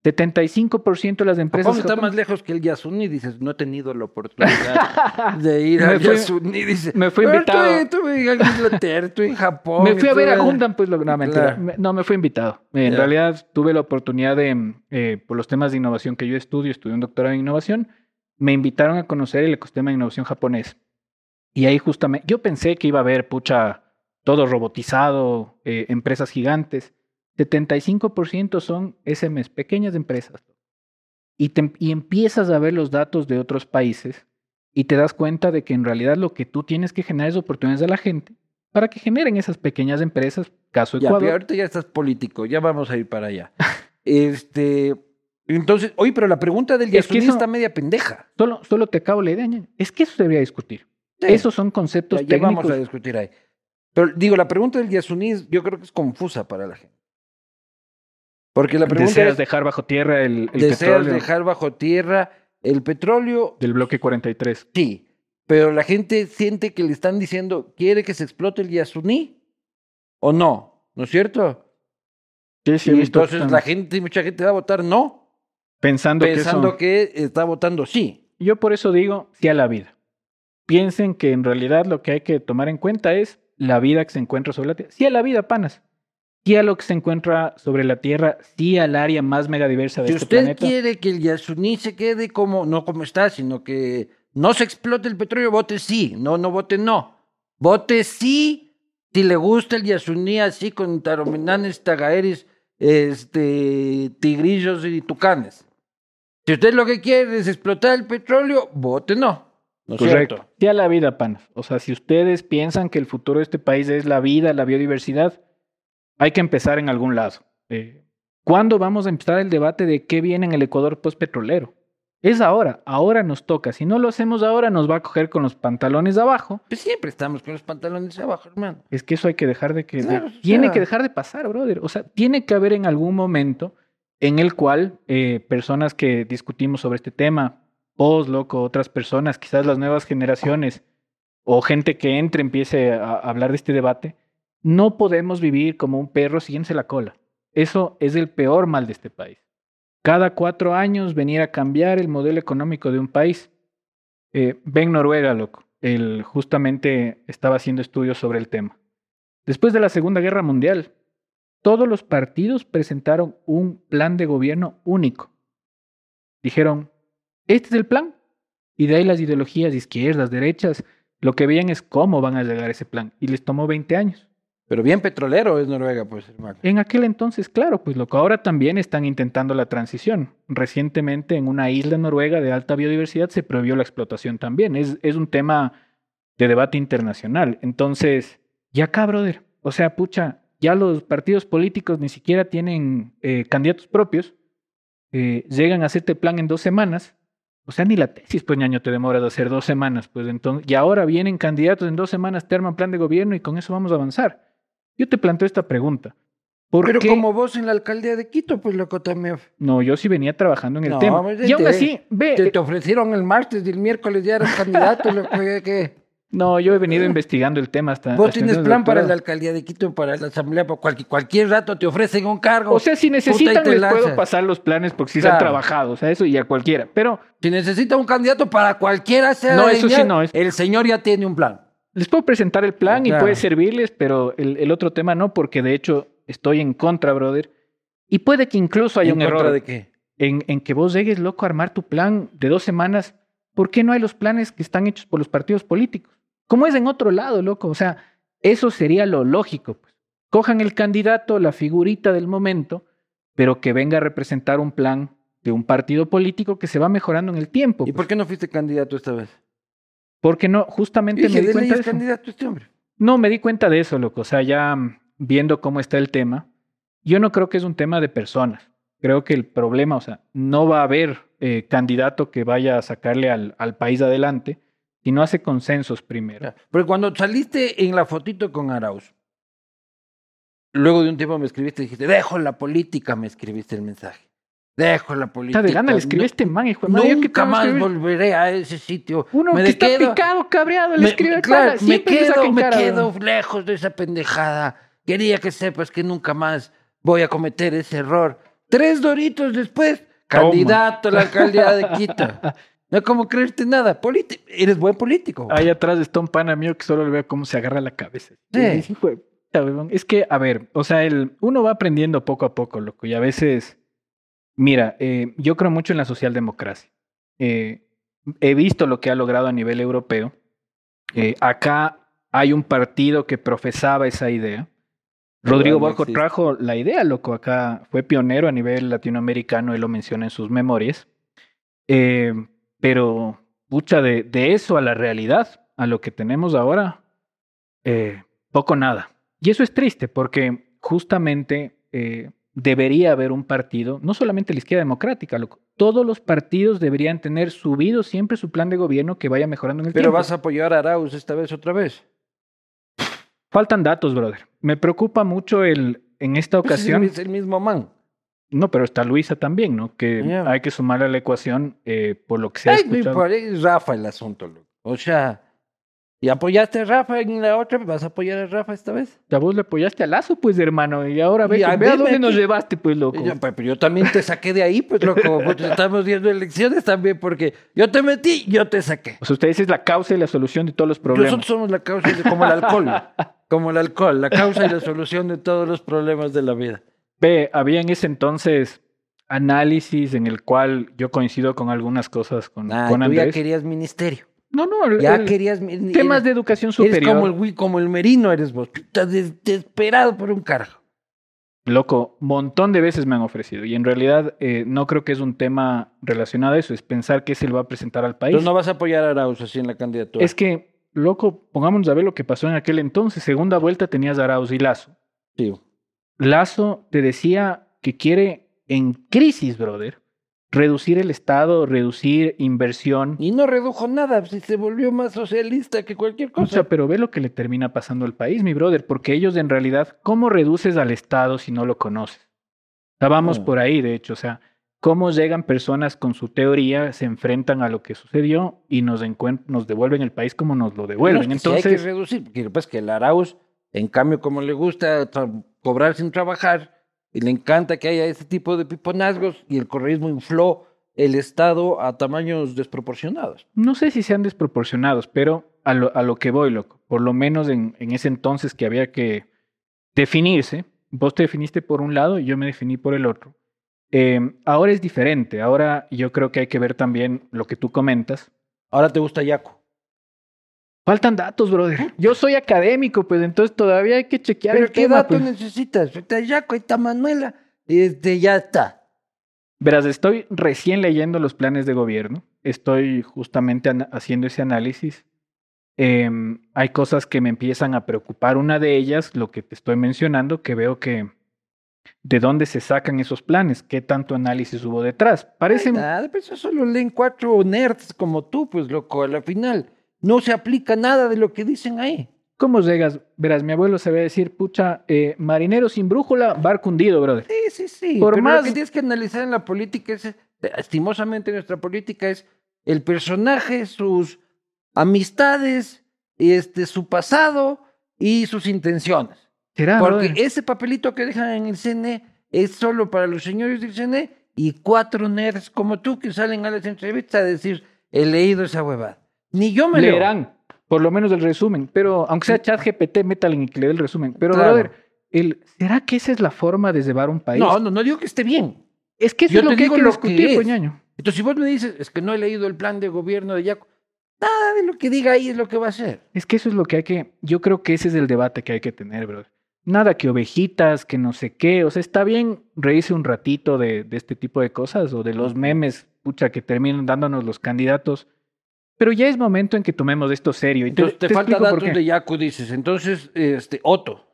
75% de las empresas Japón está más lejos que el Yasuní, dices, no he tenido la oportunidad de ir al fui- Yasuní, dice. me fui "Pero invitado". Estuve, en Inglaterra, estuve en Japón. Me fui a ver a Gundam, pues lo, no, mentira. Claro. No, me fui invitado. En realidad tuve la oportunidad de, eh, por los temas de innovación que yo estudio, estudié un doctorado en innovación, me invitaron a conocer el ecosistema de innovación japonés. Y ahí justamente, yo pensé que iba a haber, pucha, todo robotizado, eh, empresas gigantes. 75% son SMEs, pequeñas empresas. Y, te- y empiezas a ver los datos de otros países y te das cuenta de que en realidad lo que tú tienes que generar es oportunidades a la gente para que generen esas pequeñas empresas, caso Ya, Ecuador. pero ahorita ya estás político, ya vamos a ir para allá. este, entonces, oye, pero la pregunta del Es que eso- está media pendeja. Solo, solo te acabo la idea. Es que eso se debería discutir. Sí, Esos son conceptos ya, ya técnicos. vamos a discutir ahí. Pero digo, la pregunta del Yasuní yo creo que es confusa para la gente. Porque la pregunta Deseas es, dejar bajo tierra el, el ¿deseas petróleo dejar bajo tierra el petróleo? del bloque 43. Sí, pero la gente siente que le están diciendo, ¿quiere que se explote el Yasuní? ¿O no? ¿No es cierto? Sí, sí, y entonces la gente, mucha gente va a votar no, pensando, pensando que eso... que está votando sí. Yo por eso digo sí a la vida. Piensen que en realidad lo que hay que tomar en cuenta es la vida que se encuentra sobre la Tierra. Sí a la vida, panas. Sí a lo que se encuentra sobre la Tierra. Sí al área más megadiversa de Si este usted planeta. quiere que el Yasuní se quede como, no como está, sino que no se explote el petróleo, vote sí, no, no vote no. Vote sí si le gusta el Yasuní así con taromenanes, tagaeres, este, tigrillos y tucanes. Si usted lo que quiere es explotar el petróleo, vote no. ¿No es Correcto. cierto? Sí a la vida, panas. O sea, si ustedes piensan que el futuro de este país es la vida, la biodiversidad, hay que empezar en algún lado. Eh, ¿Cuándo vamos a empezar el debate de qué viene en el Ecuador postpetrolero? Es ahora, ahora nos toca. Si no lo hacemos ahora, nos va a coger con los pantalones abajo. Pues siempre estamos con los pantalones abajo, hermano. Es que eso hay que dejar de que... de- Claro, o tiene sea- que dejar de pasar, brother. O sea, tiene que haber en algún momento en el cual eh, personas que discutimos sobre este tema, vos, loco, otras personas, quizás las nuevas generaciones o gente que entre empiece a, a hablar de este debate, no podemos vivir como un perro siguiéndose la cola. Eso es el peor mal de este país. cada cuatro años venir a cambiar el modelo económico de un país. Eh, ven Noruega, loco. Él justamente estaba haciendo estudios sobre el tema. Después de la Segunda Guerra Mundial, todos los partidos presentaron un plan de gobierno único. Dijeron, este es el plan. Y de ahí las ideologías izquierdas, derechas, lo que veían es cómo van a llegar a ese plan. Y les tomó 20 años. Pero bien petrolero es Noruega, pues, hermano. En aquel entonces, claro, pues lo que ahora también están intentando la transición. Recientemente en una isla noruega de alta biodiversidad se prohibió la explotación también. Es, es un tema de debate internacional. Entonces, ya acá, brother. O sea, pucha, ya los partidos políticos ni siquiera tienen eh, candidatos propios. Eh, llegan a hacerte plan en dos semanas. O sea, ni la tesis, pues, ñaño, te demoras de hacer dos semanas. Pues entonces, y ahora vienen candidatos en dos semanas, te arman plan de gobierno y con eso vamos a avanzar. Yo te planteo esta pregunta. ¿Por Pero qué? como vos en la alcaldía de Quito, pues loco también. No, yo sí venía trabajando en el No, tema. Y aún así, ve, Te, te ofrecieron el martes y el miércoles ya eras candidato, loco. ¿qué- qué? no, yo he venido investigando el tema hasta. Vos hasta tienes plan para la alcaldía de Quito, para la asamblea, para cualquier, cualquier rato te ofrecen un cargo. O sea, si necesitan, les lanzas. puedo pasar los planes porque sí se han Claro. trabajado, o sea, eso y a cualquiera. Pero Si necesita un candidato para cualquiera sea No, eso sí no, es- El señor ya tiene un plan. Les puedo presentar el plan y puede servirles, pero el, el otro tema no, porque de hecho estoy en contra, brother. Y puede que incluso haya ¿En un contra error de qué? en, en que vos llegues, loco, a armar tu plan de dos semanas. ¿Por qué no hay los planes que están hechos por los partidos políticos? Como es en otro lado, loco. O sea, eso sería lo lógico. Pues. Cojan el candidato, la figurita del momento, pero que venga a representar un plan de un partido político que se va mejorando en el tiempo. ¿Y pues. por qué no fuiste candidato esta vez? Porque no, justamente Dije, me di cuenta de es eso. candidato este hombre. No, me di cuenta de eso, loco. O sea, ya mm, viendo cómo está el tema, yo no creo que es un tema de personas. Creo que el problema, o sea, no va a haber eh, candidato que vaya a sacarle al, al país adelante si no hace consensos primero. Porque cuando saliste en la fotito con Arauz, luego de un tiempo me escribiste y dijiste, dejo la política, me escribiste el mensaje. Dejo la política. Está de gana, le escribí No- este man, hijo de madre, ¿yo qué Nunca más volveré a ese sitio. Uno me que está quedo- picado, cabreado, le escribe claro, me quedo, me cara, quedo lejos de esa pendejada. Quería que sepas que nunca más voy a cometer ese error. Tres doritos después, candidato a la alcaldía de Quito. No es como creerte nada. Politi- Eres buen político. Ahí atrás está un pana mío que solo le veo cómo se agarra la cabeza. Sí. Es que, a ver, o sea, el, uno va aprendiendo poco a poco, loco, y a veces, mira, eh, yo creo mucho en la socialdemocracia. Eh, he visto lo que ha logrado a nivel europeo. Eh, acá hay un partido que profesaba esa idea. Rodrigo no trajo la idea, loco, acá fue pionero a nivel latinoamericano, él lo menciona en sus memorias. Pero, pucha, de, de eso a la realidad, a lo que tenemos ahora, poco nada. Y eso es triste porque justamente debería haber un partido, no solamente la izquierda democrática, loco, todos los partidos deberían tener subido siempre su plan de gobierno que vaya mejorando en el Pero tiempo. vas a apoyar a Arauz esta vez otra vez. Faltan datos, brother. Me preocupa mucho el, en esta Pues es el ocasión, mis- el mismo man. no, pero está Luisa también, ¿no? Que hay que sumarle a la ecuación eh, por lo que se ha escuchado. por ahí es Rafa el asunto, loco. O sea, y apoyaste a Rafa en la otra, ¿vas a apoyar a Rafa esta vez? Ya vos le apoyaste a Lazo, pues, hermano, y ahora ve, a ve a verme dónde nos llevaste, pues, loco. Yo, pues, pero yo también te saqué de ahí, pues, loco. Pues, estamos viendo elecciones también, porque yo te metí, yo te saqué. O sea, ustedes es la causa y la solución de todos los problemas. Nosotros somos la causa, de, como el alcohol. como el alcohol, la causa y la solución de todos los problemas de la vida. Ve, había en ese entonces análisis en el cual yo coincido con algunas cosas con, Ah, con tú ya Andrés. querías ministerio. No, no, el- Ya el- querías... temas eres- de educación Eres superior. como el, como el Merino, eres vos. Estás desesperado por un carajo. Loco, montón de veces me han ofrecido. Y en realidad eh, no creo que es un tema relacionado a eso, es pensar qué se le va a presentar al país. Entonces no vas a apoyar a Arauz así en la candidatura. Es que, loco, pongámonos a ver lo que pasó en aquel entonces. Segunda vuelta tenías a Arauz y Lazo. Sí. Lazo te decía que quiere en crisis, brother, reducir el Estado, reducir inversión. Y no redujo nada, si se volvió más socialista que cualquier O cosa. sea, pero ve lo que le termina pasando al país, mi brother, porque ellos en realidad, ¿cómo reduces al Estado si no lo conoces? O sea, vamos Mm. por ahí, de hecho, o sea, cómo llegan personas con su teoría, se enfrentan a lo que sucedió y nos, nos devuelven el país como nos lo devuelven. No, es que sí hay Entonces, que reducir, porque pues que el Arauz, en cambio, como le gusta cobrar sin trabajar, y le encanta que haya ese tipo de piponazgos y el correísmo infló el Estado a tamaños desproporcionados. No sé si sean desproporcionados, pero a lo, a lo que voy, loco. Por lo menos en, en, ese entonces que había que definirse, vos te definiste por un lado y yo me definí por el otro. Eh, ahora es diferente, ahora yo creo que hay que ver también lo que tú comentas. Ahora te gusta Yaco. Faltan datos, brother. Yo soy académico, pues entonces todavía hay que chequear ¿Pero el qué tema, dato pues. necesitas? Está Yaco, ahí está Manuela. Este, ya está. Verás, estoy recién leyendo los planes de gobierno. Estoy justamente haciendo ese análisis. Em, hay cosas que me empiezan a preocupar. Una de ellas, lo que te estoy mencionando, que veo que de dónde se sacan esos planes, qué tanto análisis hubo detrás. Parece, Nada, pues eso solo leen cuatro nerds como tú, pues loco, a la final. No se aplica nada de lo que dicen ahí. ¿cómo llegas? Verás, mi abuelo se ve decir, pucha, eh, marinero sin brújula, barco hundido, brother. Sí, sí, sí. Por pero más- lo que tienes que analizar en la política es, estimosamente nuestra política es el personaje, sus amistades, este, su pasado y sus intenciones. ¿Será, Porque brother? ese papelito que dejan en el CNE es solo para los señores del CNE y cuatro nerds como tú que salen a las entrevistas a decir, he leído esa huevada. Ni yo me leo. leerán, por lo menos el resumen, pero aunque sea chat GPT, métale en que le dé el resumen. Pero, Claro. brother, el, ¿será que esa es la forma de llevar un país? No, no, no digo que esté bien. es que eso yo es lo que hay que discutir, que coñaño. Entonces, si vos me dices, es que no he leído el plan de gobierno de Yaco, nada de lo que diga ahí es lo que va a hacer. Es que eso es lo que hay que, yo creo que ese es el debate que hay que tener, brother. Nada que ovejitas, que no sé qué, o sea, está bien reírse un ratito de, de este tipo de cosas o de los memes, pucha, que terminan dándonos los candidatos, pero ya es momento en que tomemos esto serio. Te, Entonces, te, te falta datos de Yaco, dices. Entonces, este, Otto,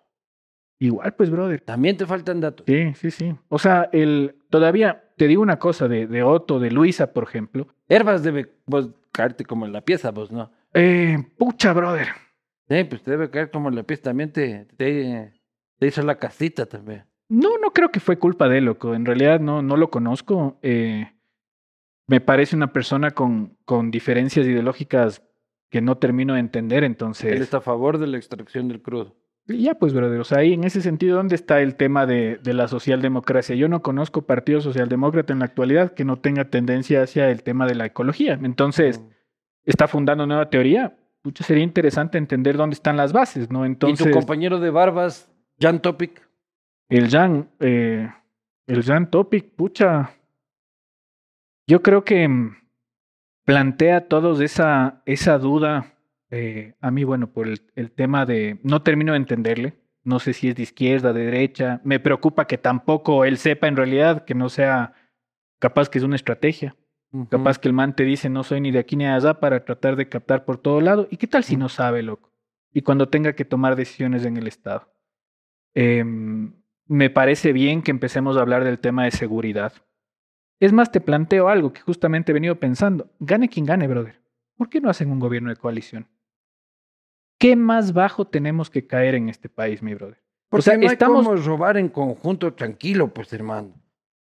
Igual, pues, brother. también te faltan datos. Sí, sí, sí. O sea, el, todavía, te digo una cosa de, de Otto, de Luisa, por ejemplo. Herbas debe vos caerte como en la pieza, vos, ¿no? Eh, pucha, brother. Sí, pues te debe caer como en la pieza. También te, te, te hizo la casita también. No, no creo que fue culpa de él, loco. En realidad no, no lo conozco. Eh, me parece una persona con, con diferencias ideológicas que no termino de entender, Él entonces... está a favor de la extracción del crudo. Y Ya, pues, brother, o sea, ahí en ese sentido, ¿dónde está el tema de, de la socialdemocracia? Yo no conozco partido socialdemócrata en la actualidad que no tenga tendencia hacia el tema de la ecología. Entonces, está fundando nueva teoría. Pucha, sería interesante entender dónde están las bases, ¿no? y Entonces, tu compañero de barbas, Jan Topic, el Jan, eh, el Jan Topic, pucha, yo creo que mm, plantea a todos esa, esa duda. eh, a mí, bueno, por el, el tema de, no termino de entenderle. No sé si es de izquierda, de derecha. Me preocupa que tampoco él sepa en realidad, que no sea capaz que es una estrategia. Capaz que el man te dice no soy ni de aquí ni de allá para tratar de captar por todo lado. ¿Y qué tal si no sabe, loco? Y cuando tenga que tomar decisiones en el Estado. Em, me parece bien que empecemos a hablar del tema de seguridad. Es más, te planteo algo que justamente he venido pensando. Gane quien gane, brother. ¿Por qué no hacen un gobierno de coalición? ¿Qué más bajo tenemos que caer en este país, mi brother? Porque o sea, no hay estamos- robar en conjunto tranquilo, pues, hermano.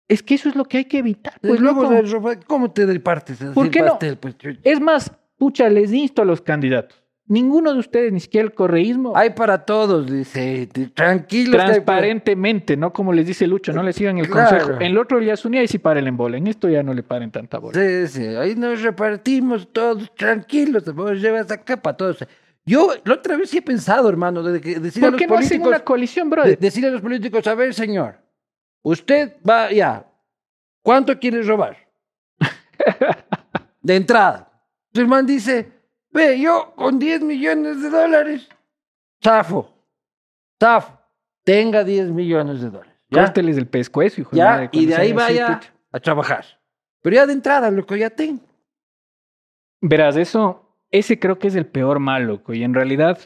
Es que eso es lo que hay que evitar. Pues, Pues luego de robar, ¿cómo te departes ¿Por qué no? pastel? Pues, chucha? Es más, pucha, les insto a los candidatos. Ninguno de ustedes, ni siquiera el correísmo, Hay para todos, dice. t- Tranquilos. que hay para- transparentemente, no como les dice Lucho, no le sigan el Claro. consejo. En el otro ya unía y sí paren en bola. En esto ya no le paren tanta bola. Sí, sí, ahí nos repartimos todos tranquilos, vos llevas acá para todos. Yo la otra vez sí he pensado, hermano, de que decirle a ¿Por los qué no hacen políticos, una coalición, de- brother? decirle a los políticos, a ver, señor, usted va ya, ¿cuánto quiere robar? de entrada. El man dice, ve, yo con 10 millones de dólares, zafo, zafo, tenga 10 millones de dólares. ¿ya? Córteles el pescuezo, hijo de Ya, madre, y de ahí así, vaya a trabajar. Pero ya de entrada, lo que ya tengo. Verás, eso, ese creo que es el peor mal, loco. Y en realidad,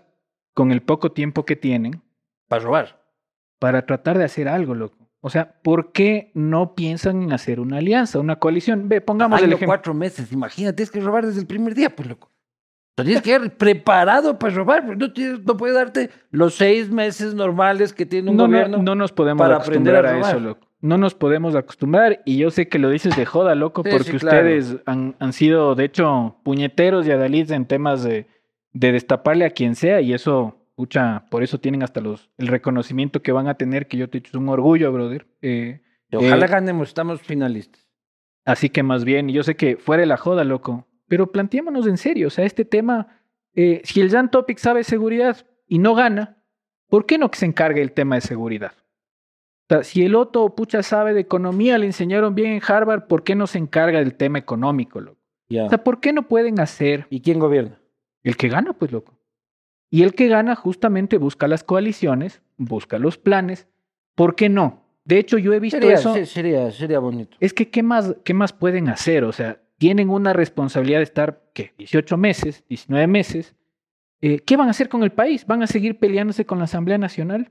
con el poco tiempo que tienen, Para robar. para tratar de hacer algo, loco. O sea, ¿por qué no piensan en hacer una alianza, una coalición? Ve, pongamos el Año, ejemplo. cuatro meses, imagínate, tienes que robar desde el primer día, pues loco. Tienes que ir preparado para robar, pues no, tienes, no puedes darte los seis meses normales que tiene un no, no, gobierno. no nos podemos para aprender acostumbrar a a, eso, loco. No nos podemos acostumbrar y yo sé que lo dices de joda, loco, Sí, porque sí, claro. ustedes han, han sido, de hecho, puñeteros y adalids en temas de, de destaparle a quien sea y eso pucha, por eso tienen hasta los, el reconocimiento que van a tener, que yo te he dicho, es un orgullo, brother. Eh, Ojalá eh, ganemos, estamos finalistas. Así que más bien, yo sé que fuera de la joda, loco, pero planteémonos en serio, o sea, este tema, eh, si el Jan Topic sabe seguridad y no gana, ¿por qué no que se encargue el tema de seguridad? O sea, si el Otto Pucha sabe de economía, le enseñaron bien en Harvard, ¿por qué no se encarga del tema económico, loco? O sea, ¿por qué no pueden hacer ¿Y quién gobierna? el que gana, pues, loco? Y el que gana justamente busca las coaliciones, busca los planes, ¿por qué no? De hecho, yo he visto Sería, eso. se- sería, sería bonito. Es que, ¿qué más, ¿qué más pueden hacer? O sea, tienen una responsabilidad de estar, ¿qué? 18 meses, 19 meses. Eh, ¿Qué van a hacer con el país? ¿Van a seguir peleándose con la Asamblea Nacional?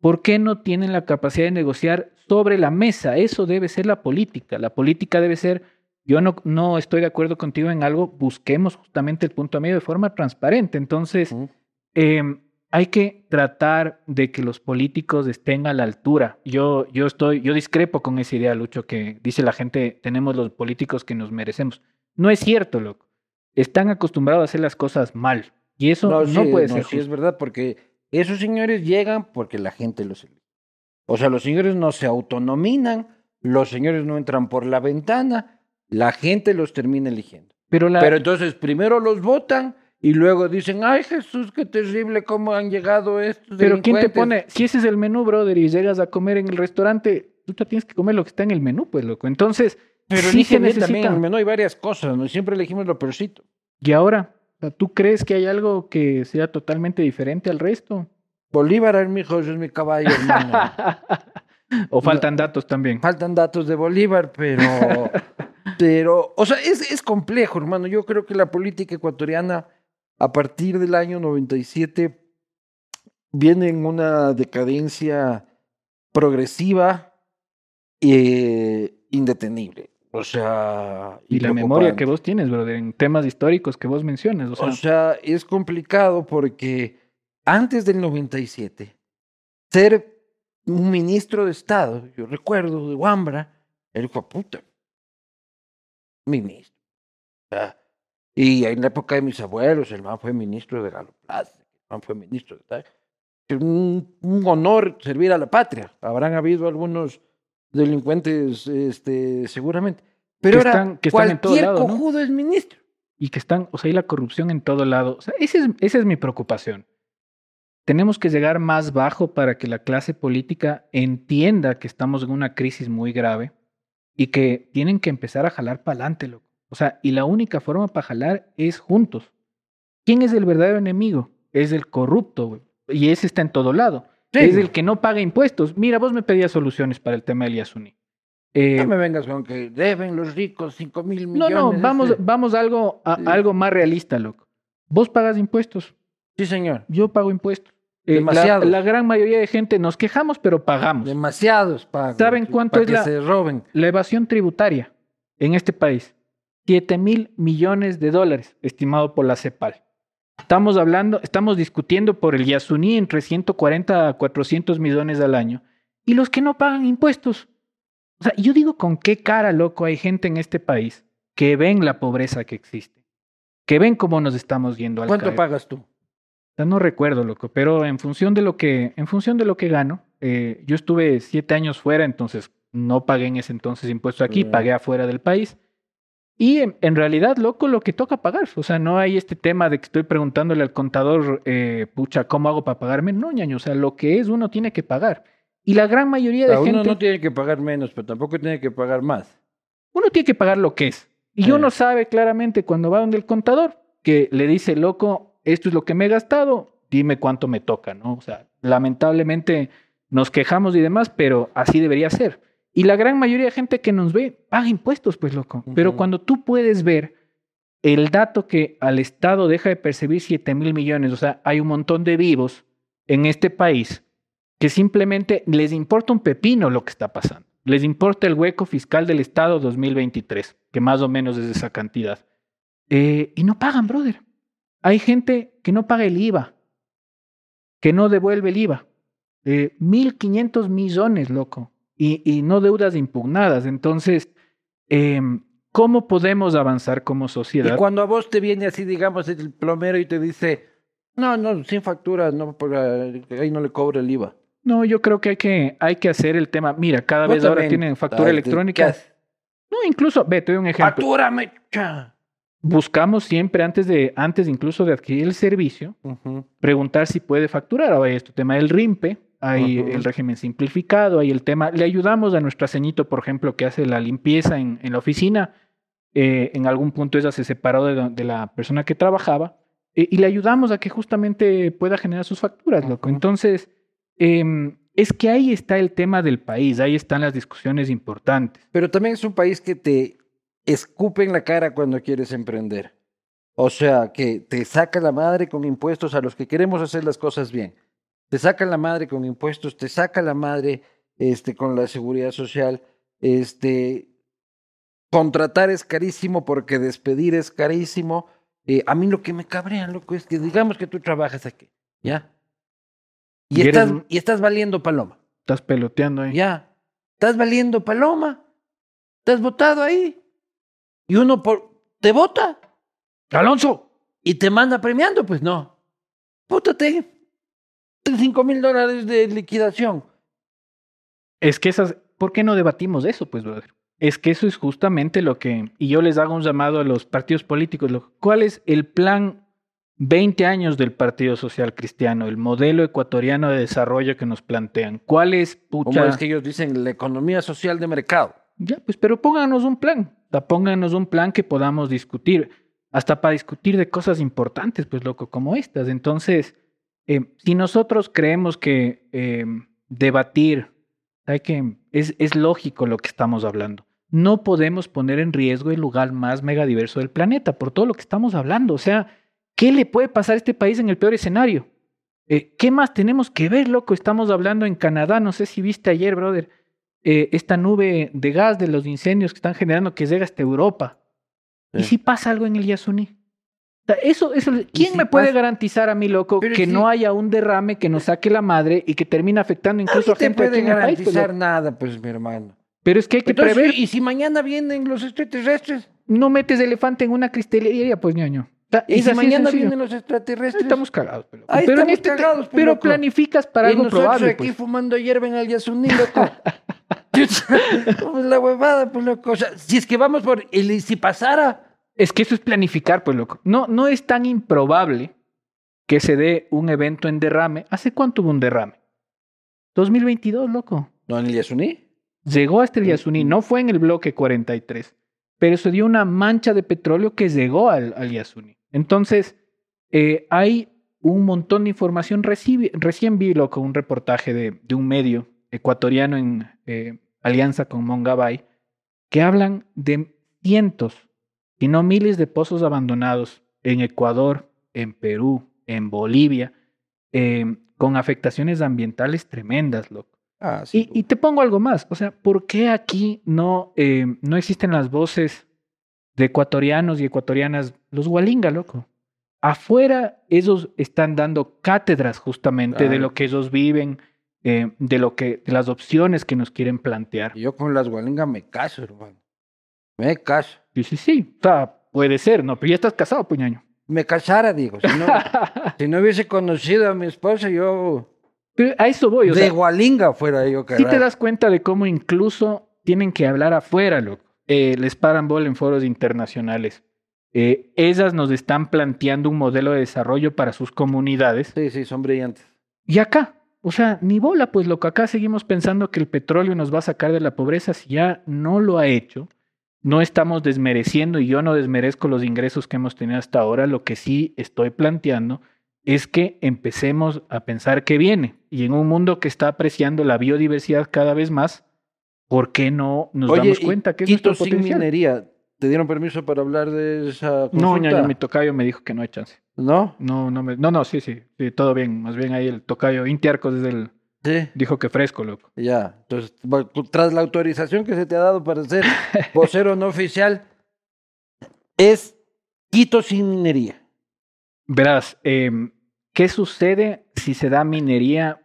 ¿Por qué no tienen la capacidad de negociar sobre la mesa? Eso debe ser la política. La política debe ser, yo no, no estoy de acuerdo contigo en algo, busquemos justamente el punto medio de forma transparente. Entonces, eh, hay que tratar de que los políticos estén a la altura. Yo, yo estoy, yo discrepo con esa idea, Lucho, que dice la gente, tenemos los políticos que nos merecemos. No es cierto, loco. Están acostumbrados a hacer las cosas mal. Y eso no, sí, puede no, ser. sí es verdad, porque esos señores llegan porque la gente los elige. O sea, los señores no se autonominan, los señores no entran por la ventana, la gente los termina eligiendo. Pero, la, Pero entonces primero los votan y luego dicen, ay Jesús, qué terrible cómo han llegado estos pero ¿quién te delincuentes". pone? Si ese es el menú, brother, y llegas a comer en el restaurante, tú te tienes que comer lo que está en el menú, pues, loco. Entonces, Pero sí se también, necesita. en el menú hay varias cosas, ¿no? Siempre elegimos lo peorcito. Y ahora, o sea, ¿tú crees que hay algo que sea totalmente diferente al resto? Bolívar, mi hijo, es mi caballo, hermano. ¿O faltan datos también? Faltan datos de Bolívar, pero, pero, o sea, es, es complejo, hermano. Yo creo que la política ecuatoriana, a partir del año 97, viene en una decadencia progresiva e indetenible. O sea, Y la memoria que vos tienes, brother, en temas históricos que vos mencionas. O sea, O sea, es complicado porque antes del 97, ser un ministro de Estado, yo recuerdo de Wambra, él dijo, puta, ministro. O sea, y en la época de mis abuelos, el man fue ministro de Galo Plaza, el man fue ministro de tal. Es un, un honor servir a la patria. Habrán habido algunos delincuentes, este, seguramente. Pero Que ahora, están- que están en todo lado, ¿no? cojudo es ministro. y que están, o sea, hay la corrupción en todo lado. O sea, ese es, esa es mi preocupación. Tenemos que llegar más bajo para que la clase política entienda que estamos en una crisis muy grave y que tienen que empezar a jalar para adelante. O sea, y la única forma para jalar es juntos. ¿Quién es el verdadero enemigo? Es el corrupto, güey. Y ese está en todo lado. Sí. Es el que no paga impuestos. Mira, vos me pedías soluciones para el tema del Yasuni. Eh, No me vengas con que deben los ricos 5 mil no, millones. no, vamos, este. vamos a algo, a algo más realista, loco. Vos pagas impuestos, Sí, señor. yo pago impuestos. Eh, la- Demasiados. La, gran mayoría de gente nos quejamos, pero pagamos. Demasiados pagos. ¿Saben cuánto para es que la- se roben. La evasión tributaria en este país, 7 mil millones de dólares, estimado por la CEPAL. Estamos hablando, estamos discutiendo por el Yasuní entre 140 a 400 millones al año. Y los que no pagan impuestos. O sea, yo digo con qué cara, loco, hay gente en este país que ven la pobreza que existe, que ven cómo nos estamos yendo al ¿Cuánto caer. pagas tú? O sea, no recuerdo, loco, pero en función de lo que, en función de lo que gano, eh, yo estuve siete años fuera, entonces no pagué en ese entonces impuesto aquí, pagué afuera del país. Y en, en realidad, loco, lo que toca pagar. O sea, no hay este tema de que estoy preguntándole al contador, eh, pucha, ¿cómo hago para pagarme? No, ñaño, o sea, lo que es uno tiene que pagar. Y la gran mayoría de A uno gente, no tiene que pagar menos, pero tampoco tiene que pagar más. uno tiene que pagar lo que es. Y Sí. uno sabe claramente cuando va donde el contador, que le dice, loco, esto es lo que me he gastado, dime cuánto me toca, ¿no? O sea, lamentablemente nos quejamos y demás, pero así debería ser. Y la gran mayoría de gente que nos ve paga impuestos, pues, loco. Pero cuando tú puedes ver el dato que al Estado deja de percibir 7 mil millones, o sea, hay un montón de vivos en este país que simplemente les importa un pepino lo que está pasando. Les importa el hueco fiscal del Estado 2023, que más o menos es esa cantidad. Eh, y no pagan, brother. Hay gente que no paga el IVA, que no devuelve el IVA. Eh, 1.500 millones, loco. Y, y no deudas impugnadas. Entonces, em, ¿cómo podemos avanzar como Y sociedad? cuando a vos te viene así, digamos, el plomero y te dice, No, no, sin factura, no, porque ahí no le cobra el IVA. No, yo creo que hay que, hay que hacer el tema. Mira, cada vez ahora tienen factura electrónica. No, incluso, ve, te doy un ejemplo. Factúrame. Buscamos siempre antes de, antes incluso de adquirir el servicio, preguntar si puede facturar. Ahora este tema del RIMPE, hay el régimen simplificado, hay el tema. Le ayudamos a nuestra ceñito, por ejemplo, que hace la limpieza en, en la oficina. Eh, en algún punto ella se separó de, la persona que trabajaba eh, y le ayudamos a que justamente pueda generar sus facturas, loco. Entonces, Em, es que ahí está el tema del país, ahí están las discusiones importantes. Pero también es un país que te escupe en la cara cuando quieres emprender. O sea, que te saca la madre con impuestos a los que queremos hacer las cosas bien te saca la madre con impuestos, te saca la madre este, con la seguridad social, este, contratar es carísimo porque despedir es carísimo. Eh, a mí lo que me cabrea, loco, es que digamos que tú trabajas aquí, ¿ya? Y, estás, y estás valiendo paloma. Estás peloteando ahí. Ya. Estás valiendo paloma. Estás votado ahí. Y uno por... te vota. Alonso. Y te manda premiando, pues no. Pótate. 5 mil dólares de liquidación. Es que esas, ¿por qué no debatimos eso, pues, brother? Es que eso es justamente lo que, y yo les hago un llamado a los partidos políticos, lo, ¿cuál es el plan 20 años del Partido Social Cristiano, el modelo ecuatoriano de desarrollo que nos plantean? ¿Cuál es, pucha? Como es que ellos dicen, la economía social de mercado. Ya, pues, pero pónganos un plan, pónganos un plan que podamos discutir, hasta para discutir de cosas importantes, pues, loco, como estas. Entonces eh, si nosotros creemos que eh, debatir, hay que es, es lógico lo que estamos hablando. No podemos poner en riesgo el lugar más megadiverso del planeta por todo lo que estamos hablando. O sea, ¿Qué le puede pasar a este país en el peor escenario? Eh, ¿Qué más tenemos que ver, loco? Estamos hablando en Canadá, no sé si viste ayer, brother, eh, esta nube de gas de los incendios que están generando que llega hasta Europa. ¿Y si pasa algo en el Yasuní? Eso, eso, ¿Quién me puede garantizar a mí, loco, que no haya un derrame que nos saque la madre y que termine afectando incluso a gente te puede garantizar nada, pues, mi hermano. Pero es que hay que prever. ¿Y si mañana vienen los extraterrestres? No metes elefante en una cristalería, pues, ñaño. Y si mañana vienen los extraterrestres. Estamos cagados, pero. Ahí pero estamos este cagados, Pero planificas para y algo nosotros probable. aquí pues. fumando hierba en el Yasuní, loco. pues la huevada, pues loco. O sea, si es que vamos por. Y si pasara. Es que eso es planificar, pues loco. No, no es tan improbable que se dé un evento en derrame. ¿Hace cuánto hubo un derrame? 2022, loco. ¿No en el Yasuní? Llegó hasta el Yasuní, no fue en el bloque 43, pero se dio una mancha de petróleo que llegó al, al Yasuní. Entonces, eh, hay un montón de información. recién vi loco, un reportaje de, un medio ecuatoriano en eh, alianza con Mongabay que hablan de cientos, si no miles de pozos abandonados en Ecuador, en Perú, en Bolivia, eh, con afectaciones ambientales tremendas, loco. Ah, y, te pongo algo más, o sea, ¿por qué aquí no, no existen las voces de ecuatorianos y ecuatorianas, los Walinga, loco. Afuera ellos están dando cátedras justamente de lo que ellos viven, eh, de lo que, de las opciones que nos quieren plantear. yo con las Walinga me caso, hermano. Me caso. Sí, sí, sí. O sea, puede ser, ¿no? Pero ya estás casado, puñaño. Me casara, digo. Si no, si no hubiese conocido a mi esposa, yo. Pero a eso voy. O de Walinga fuera yo, Sí te das cuenta de cómo incluso tienen que hablar afuera, loco. Eh, les paran bol en foros internacionales. Eh, ellas nos están planteando un modelo de desarrollo para sus comunidades. Sí, sí, son brillantes. Y acá, o sea, ni bola, pues lo que acá seguimos pensando que el petróleo nos va a sacar de la pobreza si ya no lo ha hecho. No estamos desmereciendo y yo no desmerezco los ingresos que hemos tenido hasta ahora. Lo que sí estoy planteando es que empecemos a pensar que viene. Y en un mundo que está apreciando la biodiversidad cada vez más, ¿por qué no nos damos cuenta que es nuestro potencial? minería, ¿te dieron permiso para hablar de esa consulta? No, mi tocayo me dijo que no hay chance. ¿No? No, no, no, no, sí, sí, sí, todo bien. Más bien ahí el tocayo Intiarcos desde el... Sí. Dijo que fresco, loco. Ya, entonces, tras la autorización que se te ha dado para ser vocero no oficial, es Quito sin minería. Verás, em, ¿qué sucede si se da minería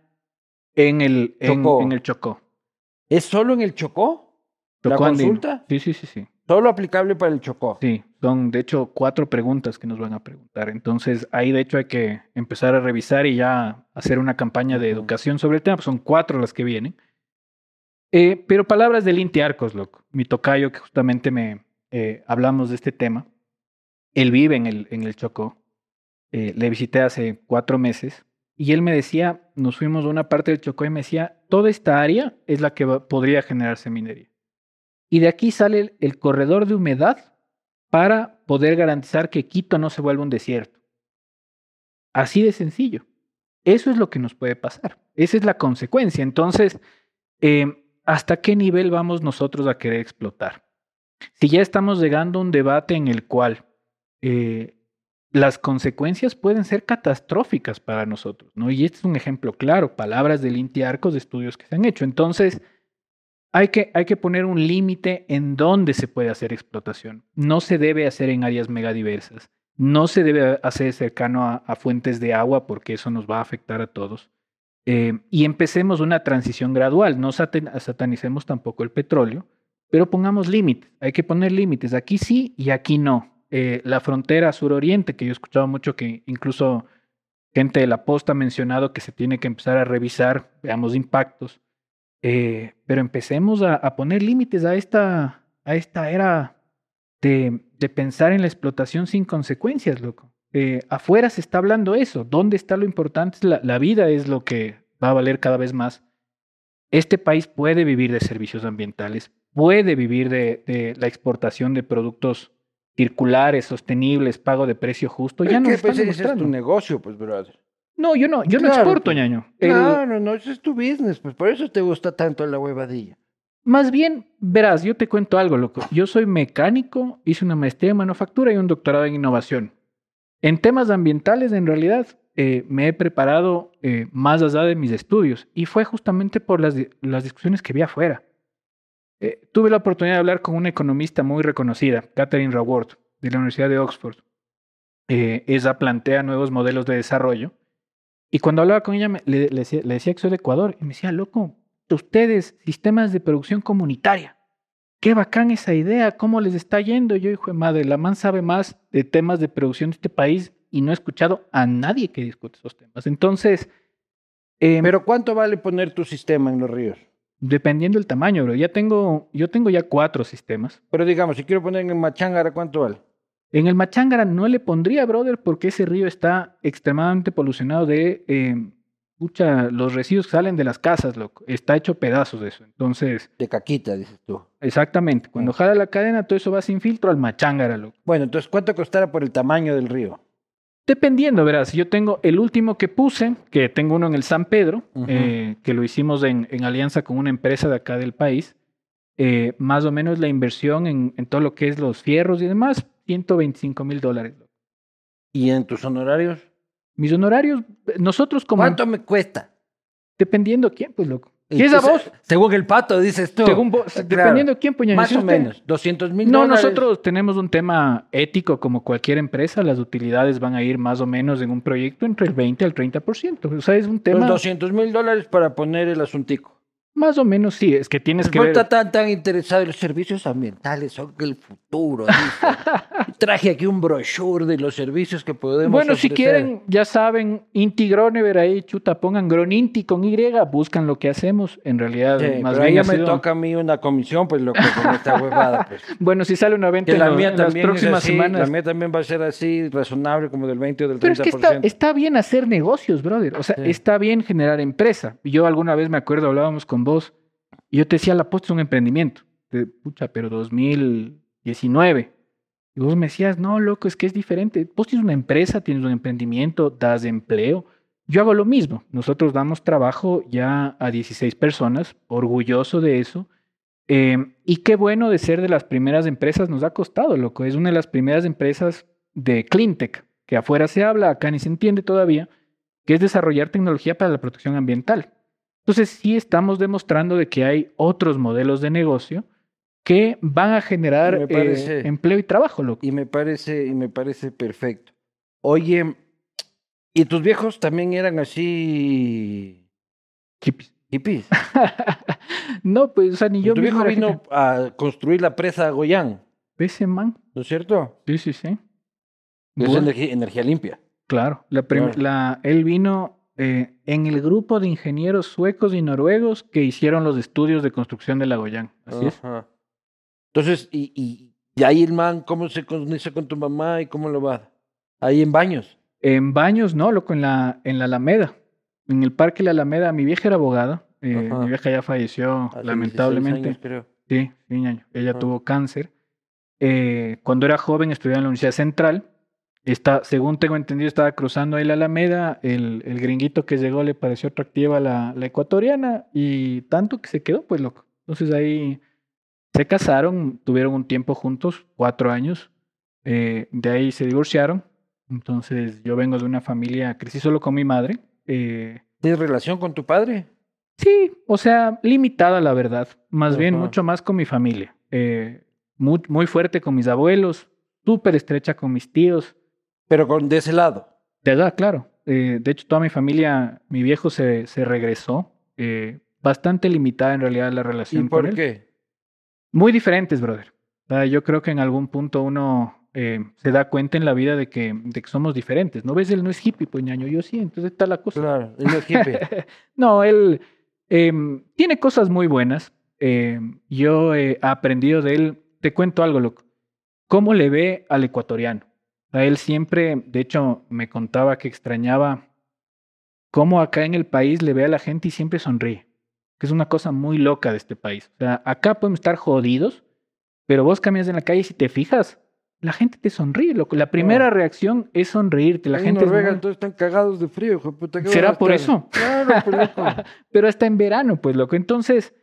en el, en el Chocó? ¿Es solo en el Chocó? ¿La consulta? Sí, sí, sí, sí. Solo aplicable para el Chocó. Sí, son de hecho cuatro preguntas que nos van a preguntar. Entonces ahí de hecho hay que empezar a revisar y ya hacer una campaña de educación sobre el tema. pues son cuatro las que vienen. Eh, pero palabras del Inti Arcos, loco. Mi tocayo que justamente me eh, hablamos de este tema. Él vive en el, en el Chocó. Eh, le visité hace cuatro meses y él me decía, nos fuimos a una parte del Chocó y me decía, toda esta área es la que va- podría generarse minería. Y de aquí sale el, corredor de humedad para poder garantizar que Quito no se vuelva un desierto. Así de sencillo. Eso es lo que nos puede pasar. Esa es la consecuencia. Entonces, eh, ¿hasta qué nivel vamos nosotros a querer explotar? Si ya estamos llegando a un debate en el cual eh, las consecuencias pueden ser catastróficas para nosotros, ¿no? Y este es un ejemplo claro, palabras del Inti Arcos de estudios que se han hecho. Entonces, hay que, hay que poner un límite en dónde se puede hacer explotación. No se debe hacer en áreas megadiversas. No se debe hacer cercano a, fuentes de agua porque eso nos va a afectar a todos. Eh, y empecemos una transición gradual. No satan- satanicemos tampoco el petróleo, pero pongamos límites. Hay que poner límites. Aquí sí y aquí no. Eh, la frontera suroriente, que yo he escuchado mucho que incluso gente de la posta ha mencionado que se tiene que empezar a revisar, veamos impactos. Eh, pero empecemos a, a poner límites a esta, a esta era de, de pensar en la explotación sin consecuencias, loco. Eh, afuera se está hablando eso. ¿Dónde está lo importante? La, la vida es lo que va a valer cada vez más. Este país puede vivir de servicios ambientales, puede vivir de, de la exportación de productos circulares, sostenibles, pago de precio justo. Ya están pues, ese es tu negocio, pues, brother. No, yo no, yo no exporto, ñaño. Claro, no, ese es tu business, pues por eso te gusta tanto la huevadilla. Más bien, verás, yo te cuento algo, loco. Yo soy mecánico, hice una maestría en manufactura y un doctorado en innovación. En temas ambientales, en realidad, eh, me he preparado eh, más allá de mis estudios y fue justamente por las, las discusiones que vi afuera. Eh, tuve la oportunidad de hablar con una economista muy reconocida, Catherine Raworth, de la Universidad de Oxford. Ella plantea nuevos modelos de desarrollo y cuando hablaba con ella, me- le, le decía, le decía que soy de Ecuador y me decía, loco, ustedes, sistemas de producción comunitaria. Qué bacán esa idea, cómo les está yendo. Yo, hijo de madre, la man sabe más de temas de producción de este país y no he escuchado a nadie que discute esos temas. Entonces, eh, Pero ¿cuánto vale poner tu sistema en los ríos? dependiendo del tamaño, bro, ya tengo, yo tengo ya cuatro sistemas. Pero digamos, si quiero poner en Machangara, ¿cuánto vale? En el Machángara no le pondría, brother, porque ese río está extremadamente polucionado de, eh, pucha, los residuos que salen de las casas, loco. Está hecho pedazos de eso. Entonces, De caquita, dices tú. exactamente, cuando Mm. jala la cadena, todo eso va sin filtro al Machángara, loco. Bueno, entonces, ¿cuánto costará por el tamaño del río? Dependiendo, verás, yo tengo el último que puse, que tengo uno en el San Pedro, eh, que lo hicimos en, en alianza con una empresa de acá del país. Eh, más o menos la inversión en, en todo lo que es los fierros y demás, 125 mil dólares. ¿Y en tus honorarios? Mis honorarios, nosotros como... ¿Cuánto me cuesta? Dependiendo quién, pues, loco. ¿Qué es a vos? Según el pato, dices tú. Según vos, Claro. dependiendo quién, pues, Más o menos. 200 mil No, dólares. nosotros tenemos un tema ético como cualquier empresa. Las utilidades van a ir más o menos en un proyecto entre el 20 al 30%. O sea, es un Los tema 200 mil dólares para poner el asuntico. más o menos, sí. Es que tienes que No ver. está tan, tan interesado. Los servicios ambientales son el futuro. Dice. Traje aquí un brochure de los servicios que podemos Bueno, si quieren, ya saben, Inti Gronever ahí, chuta, pongan Groninti con Y, buscan lo que hacemos. En realidad, Sí, más pero ahí bien ya ha me sido- toca a mí una comisión, pues lo que con esta huevada. Pues. Bueno, si sale una venta en, la mía en las próximas así, semanas. la mía también va a ser así, razonable, como del 20 o del 30%. Pero es que está, está bien hacer negocios, brother. O sea, Sí. está bien generar empresa. Yo alguna vez me acuerdo, hablábamos con vos, y yo te decía, la posta es un emprendimiento. De, pucha, pero 2019. Y vos me decías, no, loco, es que es diferente. Vos tienes una empresa, tienes un emprendimiento, das empleo. Yo hago lo mismo. Nosotros damos trabajo ya a 16 personas, orgulloso de eso. Eh, y qué bueno de ser de las primeras empresas nos ha costado, loco. Es una de las primeras empresas de cleantech, que afuera se habla, acá ni se entiende todavía, que es desarrollar tecnología para la protección ambiental. Entonces sí estamos demostrando de que hay otros modelos de negocio que van a generar eh, empleo y trabajo, loco. Y me parece, y me parece perfecto. Oye, ¿y tus viejos también eran así Hippies. hippies? no, pues, o sea, ni yo tu viejo vino a construir la presa Goyán. ese man. ¿No es cierto? Sí, sí, sí. Es Bueno, energía, energía limpia. Claro, la Claro. la- él vino eh, en el grupo de ingenieros suecos y noruegos que hicieron los estudios de construcción de Lagoyán. Así es. Entonces, y, y, y ahí el man, ¿cómo se conoce con tu mamá y cómo lo va? Ahí en baños. En Baños, no, loco, en la, en la Alameda. En el Parque La Alameda, mi vieja era abogada. eh, mi vieja ya falleció, hace 16 lamentablemente. años, creo. Sí. Ella Ajá. tuvo cáncer. Eh, cuando era joven estudiaba en la Universidad Central. Está, según tengo entendido, estaba cruzando ahí la Alameda. El, el gringuito que llegó le pareció atractiva la, la ecuatoriana y tanto que se quedó, pues loco. Entonces ahí se casaron, tuvieron un tiempo juntos, cuatro años. Eh, de ahí se divorciaron. Entonces yo vengo de una familia, crecí solo con mi madre. Eh, ¿Tienes relación con tu padre? Sí, o sea, limitada la verdad. Más bien, mucho más con mi familia. Eh, muy, muy fuerte con mis abuelos, súper estrecha con mis tíos. Pero con de ese lado. De verdad, claro. Eh, de hecho, toda mi familia, mi viejo se, se regresó. eh, bastante limitada en realidad la ¿Y relación con por él. qué? Muy diferentes, brother. Yo creo que en algún punto uno eh, se da cuenta en la vida de que, de que somos diferentes. ¿No ves? Él no es hippie, pues ñaño. Yo sí, entonces está la cosa. Claro, él no es hippie. no, él em, tiene cosas muy buenas. Em, yo he aprendido de él. Te cuento algo, loco. ¿Cómo le ve al ecuatoriano? A él siempre, de hecho, me contaba que extrañaba cómo acá en el país le ve a la gente y siempre sonríe. Que es una cosa muy loca de este país. O sea, acá podemos estar jodidos, pero vos caminas en la calle y si te fijas, la gente te sonríe, loco. La primera reacción es sonreírte. La Ahí gente en es Noruega muy- entonces están cagados de frío, hijo de puta. ¿qué ¿Será por eso? Claro, loco. pero hasta en verano, pues loco. Entonces,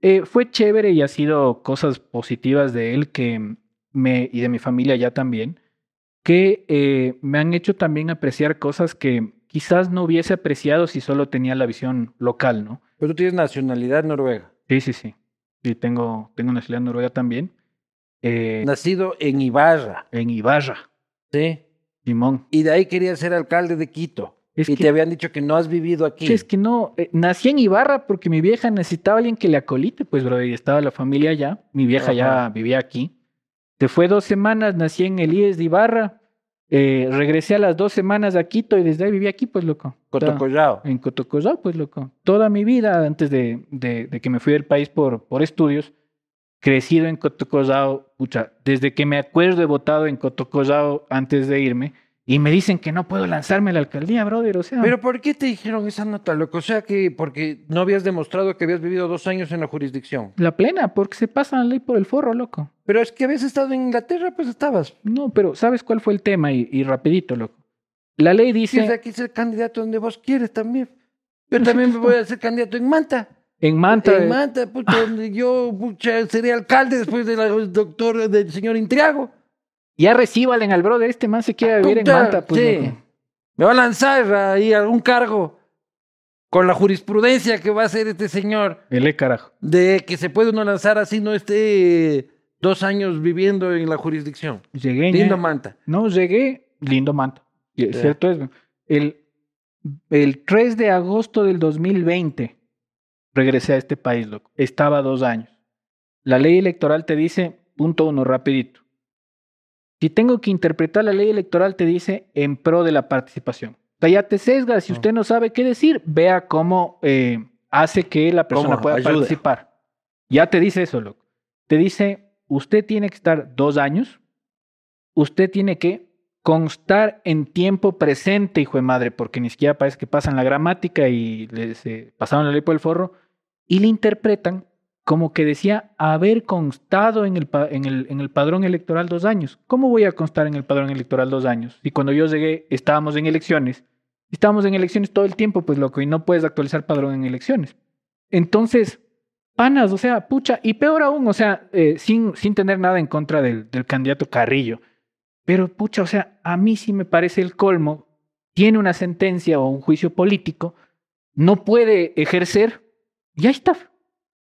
eh, fue chévere y ha sido cosas positivas de él que me, y de mi familia ya también, que eh, me han hecho también apreciar cosas que quizás no hubiese apreciado si solo tenía la visión local, ¿no? Pero tú tienes nacionalidad noruega. Sí, sí, sí. Sí, tengo, tengo nacionalidad noruega también. Eh, Nacido en Ibarra. en Ibarra, Sí. Simón. Y de ahí querías ser alcalde de Quito. Es y que- te habían dicho que no has vivido aquí. Es que no, eh, nací en Ibarra porque mi vieja necesitaba a alguien que le acolite, pues, bro, y estaba la familia allá. Mi vieja ya vivía aquí. Se fue dos semanas, nací en el IES de Ibarra. Eh, regresé a las dos semanas a Quito y desde ahí viví aquí, pues, loco. Cotocollao. en Cotocollao, pues, loco. Toda mi vida, antes de, de, de que me fui del país por, por estudios, crecido en Cotocollao, pucha, desde que me acuerdo he votado en Cotocollao antes de irme, y me dicen que no puedo lanzarme a la alcaldía, brother, o sea... Pero ¿por qué te dijeron esa nota, loco? O sea que porque no habías demostrado que habías vivido dos años en la jurisdicción. La plena, porque se pasa la ley por el forro, loco. Pero es que habías estado en Inglaterra, pues estabas. No, pero ¿sabes cuál fue el tema? Y, y rapidito, loco. La ley dice, sea, aquí ser candidato donde vos quieres también. Yo también me voy a ser candidato en Manta. en Manta, En Manta, puta, donde yo pucha, seré alcalde después del doctor del señor Intriago. ya recíbalen al brother, este man se quiere vivir en Manta, pues, sí. loco. Me va a lanzar ahí algún cargo con la jurisprudencia que va a hacer este señor Ele carajo. de que se puede uno lanzar así no esté dos años viviendo en la jurisdicción. Llegué, Lindo. Manta. No, llegué, lindo Manta. Y Ya. Cierto es, el, el 3 de agosto del 2020 regresé a este país, loco. Estaba dos años. La ley electoral te dice, punto uno, rapidito. Si tengo que interpretar la ley electoral, te dice en pro de la participación. O sea, ya te sesga. Si usted no sabe qué decir, vea cómo eh, hace que la persona pueda ayuda. participar. Ya te dice eso, loco. Te dice, usted tiene que estar dos años, usted tiene que constar en tiempo presente, hijo de madre, porque ni siquiera parece que pasan la gramática y les pasaron la ley por el forro, y le interpretan como que decía haber constado en el, en, el, en el padrón electoral dos años. ¿Cómo voy a constar en el padrón electoral dos años? Y cuando yo llegué estábamos en elecciones. Estábamos en elecciones todo el tiempo, pues loco, y no puedes actualizar padrón en elecciones. Entonces, panas, o sea, pucha, y peor aún, o sea, eh, sin, sin tener nada en contra del, del candidato Carrillo. Pero, pucha, o sea, a mí sí me parece el colmo. Tiene una sentencia o un juicio político, no puede ejercer, y ahí está.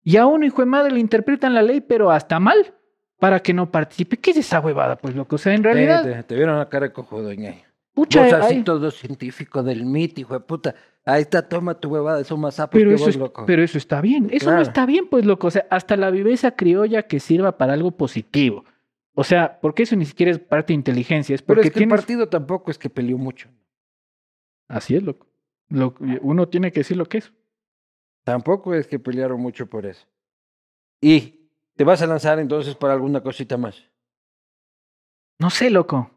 Y a uno, hijo de madre, le interpretan la ley, pero hasta mal, para que no participe. ¿Qué es esa huevada, pues, loco? O sea, en realidad, Te, te- te vieron la cara de cojudo, ñe. pucha, Vos así hay- todo científico del MIT, hijo de puta. Ahí está, toma tu huevada, son más sapos pero, que eso vos, es- loco. pero eso está bien. Eso Claro. no está bien, pues, loco. O sea, hasta la viveza criolla que sirva para algo positivo. O sea, porque eso ni siquiera es parte de inteligencia, es Pero porque es que el partido tampoco es que peleó mucho. Así es, loco. Lo- uno tiene que decir lo que es. Tampoco es que pelearon mucho por eso. Y te vas a lanzar entonces para alguna cosita más. No sé, loco.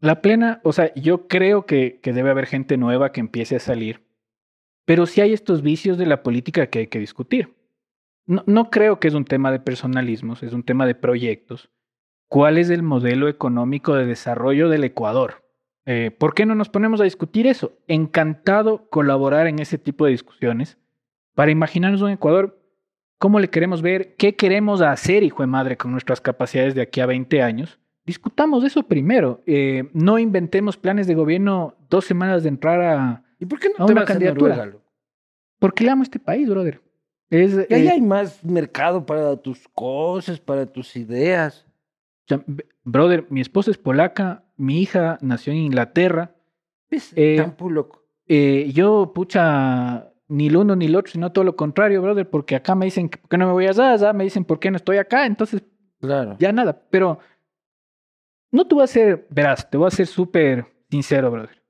La plena, o sea, yo creo que, que debe haber gente nueva que empiece a salir, pero sí hay estos vicios de la política que hay que discutir. No, creo que es un tema de personalismos, es un tema de proyectos. ¿Cuál es el modelo económico de desarrollo del Ecuador? Eh, ¿Por qué no nos ponemos a discutir eso? Encantado colaborar en ese tipo de discusiones para imaginarnos un Ecuador, cómo le queremos ver, qué queremos hacer, hijo de madre, con nuestras capacidades de aquí a 20 años. Discutamos eso primero. Eh, no inventemos planes de gobierno dos semanas de entrar a... ¿Y por qué no A te una vas a candidatura. Noruega, loco? Porque le amo este país, brother. Es, Y ahí eh, hay más mercado para tus cosas, para tus ideas. o sea, b- brother, mi esposa es polaca, mi hija nació en Inglaterra. ¿Ves? Eh, loco. Eh, yo, pucha, ni el uno ni el otro, sino todo lo contrario, brother, porque acá me dicen, ¿por qué no me voy allá? Allá me dicen, ¿por qué no estoy acá? Entonces, Claro. ya nada. Pero no te voy a ser, verás, te voy a ser súper sincero, brother.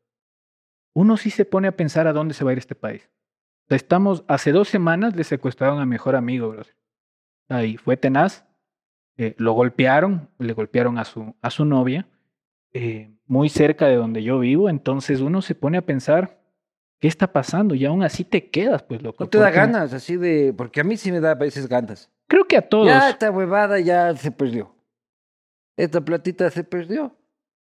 Uno sí se pone a pensar a dónde se va a ir este país. O sea, estamos, hace dos semanas le secuestraron a mi mejor amigo, brother. Ahí fue tenaz. eh, lo golpearon, le golpearon a su, a su novia, eh, muy cerca de donde yo vivo. Entonces uno se pone a pensar, ¿qué está pasando? Y aún así te quedas, pues, loco. No te da ganas así de. Porque a mí sí me da a veces ganas. Creo que a todos. Ya esta huevada ya se perdió. Esta platita se perdió.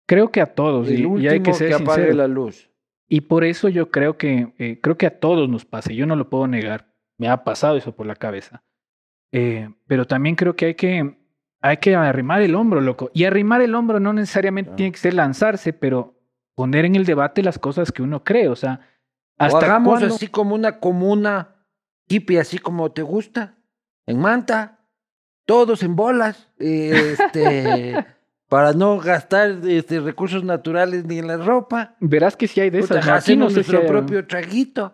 Creo que a todos. El y- y, último hay que ser que apague sincero. la luz. Y por eso yo creo que, eh, creo que a todos nos pasa, yo no lo puedo negar, me ha pasado eso por la cabeza. Eh, pero también creo que hay que, hay que arrimar el hombro, loco. Y arrimar el hombro no necesariamente Claro. tiene que ser lanzarse, pero poner en el debate las cosas que uno cree. O sea, O hasta hagamos cuándo- así como una comuna hippie, así como te gusta, en manta, todos en bolas, eh, este, para no gastar este, recursos naturales ni en la ropa. verás que sí hay de Puta, esas. ¿no? Aquí no si nuestro hay- propio traguito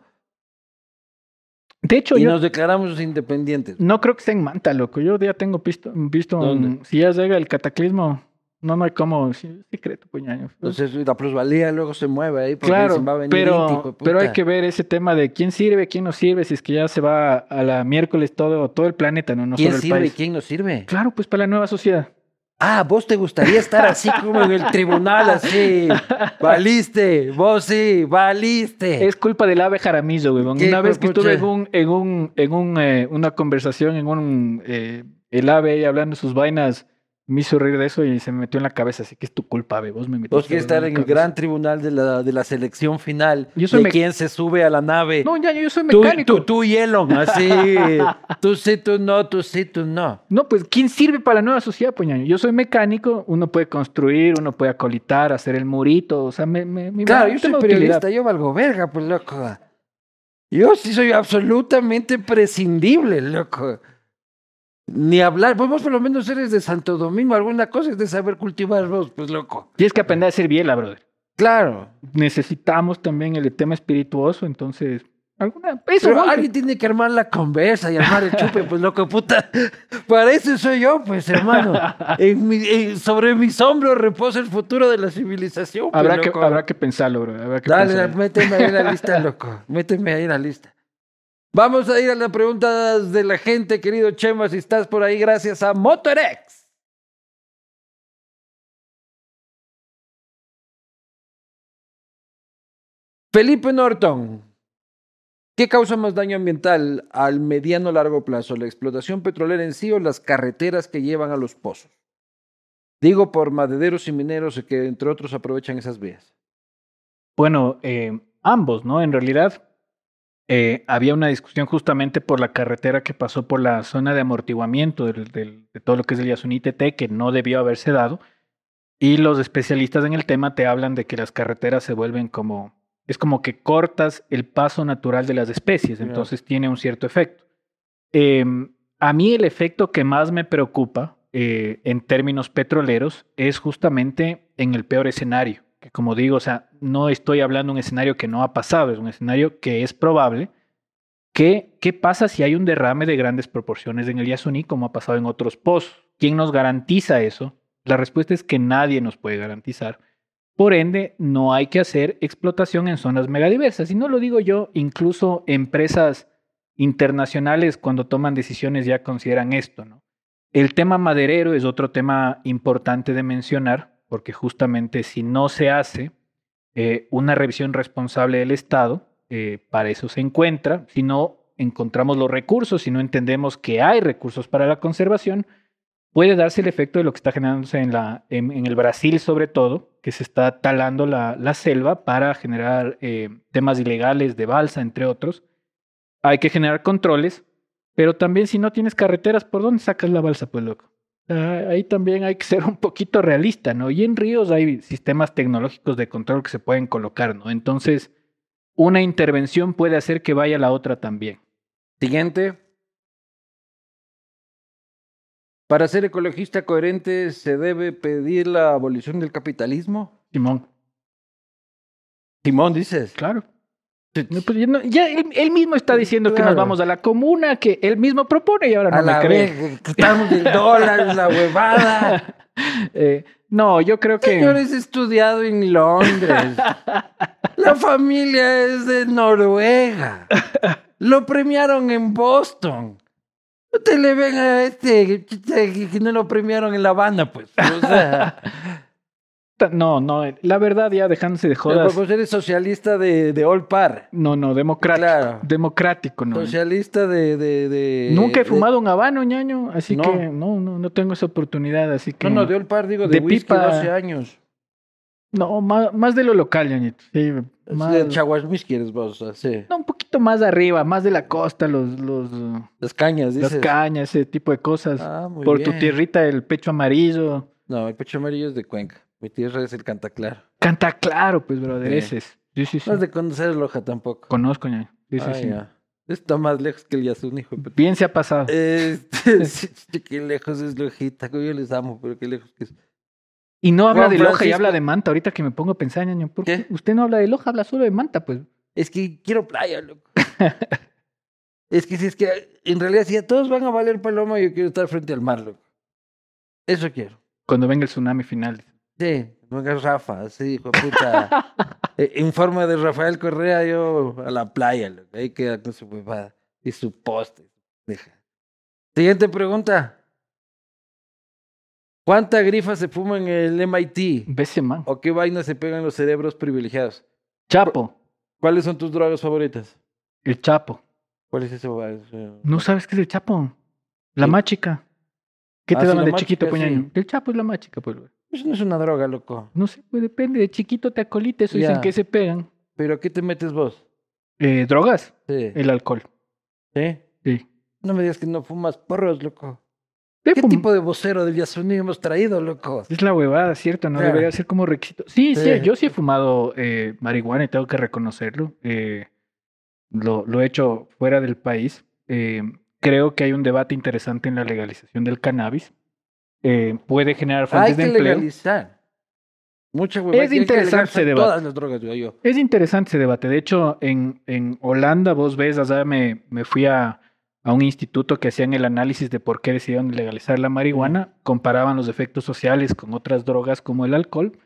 De hecho, y yo nos declaramos independientes. no creo que sea en Manta, loco. Yo ya tengo visto, visto ¿Dónde? un- si ya llega el cataclismo, no, no hay como, sí, secreto, puñaño. Entonces la plusvalía luego se mueve ahí porque Claro, va a venir pero, pero hay puta. que ver ese tema de quién sirve, quién no sirve, si es que ya se va a la miércoles todo, todo el planeta, no, no ¿Quién solo el sirve y quién no sirve? Claro, pues para la nueva sociedad. Ah, vos te gustaría estar así como en el tribunal, así. Valiste, vos sí, valiste. Es culpa del ave Jaramillo, weón. ¿Qué Una vez que de estuve en un, en un, en un, eh, una conversación, en un, eh, el ave ahí hablando sus vainas, me hizo reír de eso y se me metió en la cabeza, así que es tu culpa, ave, vos me metiste. Vos quieres estar en el gran tribunal de la, de la selección final. Yo soy de se sube a la nave. No, ya, yo soy tú, mecánico. tú, tú y Elon, así. tú sí, tú no, tú sí, tú no. No, pues, ¿quién sirve para la nueva sociedad, poñaño? Yo soy mecánico, uno puede construir, uno puede acolitar, hacer el murito, o sea, me, me, me- Claro, yo soy tengo utilidad. periodista, yo valgo verga, pues loco. Yo sí soy absolutamente prescindible, loco. Ni hablar, pues vos por lo menos eres de Santo Domingo, alguna cosa es de saber cultivar vos, pues loco. Tienes que aprender a ser biela, brother. Claro. Necesitamos también el tema espirituoso, entonces, alguna... Eso, Pero alguien tiene que armar la conversa y armar el chupe, pues loco, puta. Para eso soy yo, pues hermano. En mi- en- sobre mis hombros reposa el futuro de la civilización. pues, habrá, que, loco. habrá que pensarlo. Habrá que Dale, pensarlo. méteme ahí en la lista, loco. Méteme ahí en la lista. Vamos a ir a las preguntas de la gente, querido Chema, si estás por ahí, gracias a Motorex. Felipe Norton. ¿Qué causa más daño ambiental al mediano largo plazo? ¿La explotación petrolera en sí o las carreteras que llevan a los pozos? Digo por madereros y mineros que entre otros aprovechan esas vías. Bueno, eh, ambos, ¿no? En realidad, eh, había una discusión justamente por la carretera que pasó por la zona de amortiguamiento del- del- de todo lo que es el Yasuní TT, que no debió haberse dado. Y los especialistas en el tema te hablan de que las carreteras se vuelven como, es como que cortas el paso natural de las especies, entonces tiene un cierto efecto. Em, a mí el efecto que más me preocupa eh, en términos petroleros es justamente en el peor escenario, que como digo, o sea, no estoy hablando de un escenario que no ha pasado, es un escenario que es probable. que ¿Qué pasa si hay un derrame de grandes proporciones en el Yasuní como ha pasado en otros pozos? ¿Quién nos garantiza eso? La respuesta es que nadie nos puede garantizar. Por ende, no hay que hacer explotación en zonas megadiversas. Y no lo digo yo, incluso empresas internacionales cuando toman decisiones ya consideran esto, ¿no? El tema maderero es otro tema importante de mencionar, porque justamente si no se hace eh, una revisión responsable del Estado, eh, para eso se encuentra, si no encontramos los recursos, si no entendemos que hay recursos para la conservación, puede darse el efecto de lo que está generándose en, la, en, el Brasil sobre todo, que se está talando la, la selva para generar eh, temas ilegales de balsa, entre otros. Hay que generar controles, pero también si no tienes carreteras, ¿por dónde sacas la balsa, pues loco? Ahí también hay que ser un poquito realista, ¿no? Y en ríos hay sistemas tecnológicos de control que se pueden colocar, ¿no? Entonces, una intervención puede hacer que vaya la otra también. Siguiente. Para ser ecologista coherente, ¿se debe pedir la abolición del capitalismo? Simón. Simón, dices. Claro. Pues ya, él, mismo está diciendo que nos vamos a la comuna, que él mismo propone y ahora no me cree. estamos del dólar, la huevada. Eh, no, yo creo que. Señor es estudiado en Londres. la familia es de Noruega. Lo premiaron en Boston. No te le ven a este que no lo premiaron en La Habana, pues. O sea. No, no, la verdad ya dejándose de jodas. Pero eres socialista de, de All Par. No, no, democrático. Claro. Democrático, no. Socialista de... de, de Nunca he fumado un habano, ñaño, así que no, no, no tengo esa oportunidad, así que... No, no, de All Par digo, de, de whisky pipa... 12 años. No, más, más de lo local, ñañito. Sí, más... De Chaguas Whisky eres vos, sí. No, un poquito más arriba, más de la costa, los... los las cañas, dices. Las cañas, ese tipo de cosas. Ah, muy Por tu tierrita, el pecho amarillo. No, el pecho amarillo es de Cuenca. Mi tierra es el Canta Claro. Canta Claro, pues, brother, ese es. Sí, sí, sí. No es de conocer Loja tampoco. Conozco, ya. Sí, sí, sí. Está más lejos que el Yasun, hijo. Bien se ha pasado. Este, qué lejos es Lojita, yo les amo, pero qué lejos que es. Y no habla de Loja y habla de Manta. Ahorita que me pongo a pensar, ñaño, ¿por qué? Usted no habla de Loja, habla solo de Manta, pues. Es que quiero playa, loco. es que si es que en realidad si a todos van a valer paloma, yo quiero estar frente al mar, loco. Eso quiero. Cuando venga el tsunami final. Sí, venga Rafa, sí, hijo de puta. Eh, en forma de Rafael Correa, yo a la playa, loco. ahí queda con su huevada y su poste. Deja. Siguiente pregunta. ¿Cuánta grifa se fuma en el MIT? Bese, man. ¿O qué vaina se pegan los cerebros privilegiados? Chapo. ¿Cuáles son tus drogas favoritas? El Chapo. ¿Cuál es ese? ¿No sabes qué es el Chapo? La más chica. ¿Qué te ah, daban de chiquito, puñaño? El Chapo es la más chica, pues. Eso no es una droga, loco. No sé, pues depende. De chiquito te acolite, eso dicen que se pegan. ¿Pero qué te metes vos? Eh, ¿Drogas? Sí. El alcohol. ¿Sí? Sí. No me digas que no fumas porros, loco. ¿Qué tipo de vocero del Yasuní hemos traído, loco? Es la huevada, ¿cierto? No debería ser como requisito. Sí, sí, yo sí he fumado eh, marihuana y tengo que reconocerlo. Eh, lo, lo he hecho fuera del país. Eh, creo que hay un debate interesante en la legalización del cannabis. Eh, puede generar fuentes de empleo. Legalizar. Mucha es interesante ese debate. Todas las drogas, yo. Es interesante ese debate. De hecho, en, en Holanda, vos ves, o me, me fui a, a un instituto que hacían el análisis de por qué decidieron legalizar la marihuana, comparaban los efectos sociales con otras drogas como el alcohol,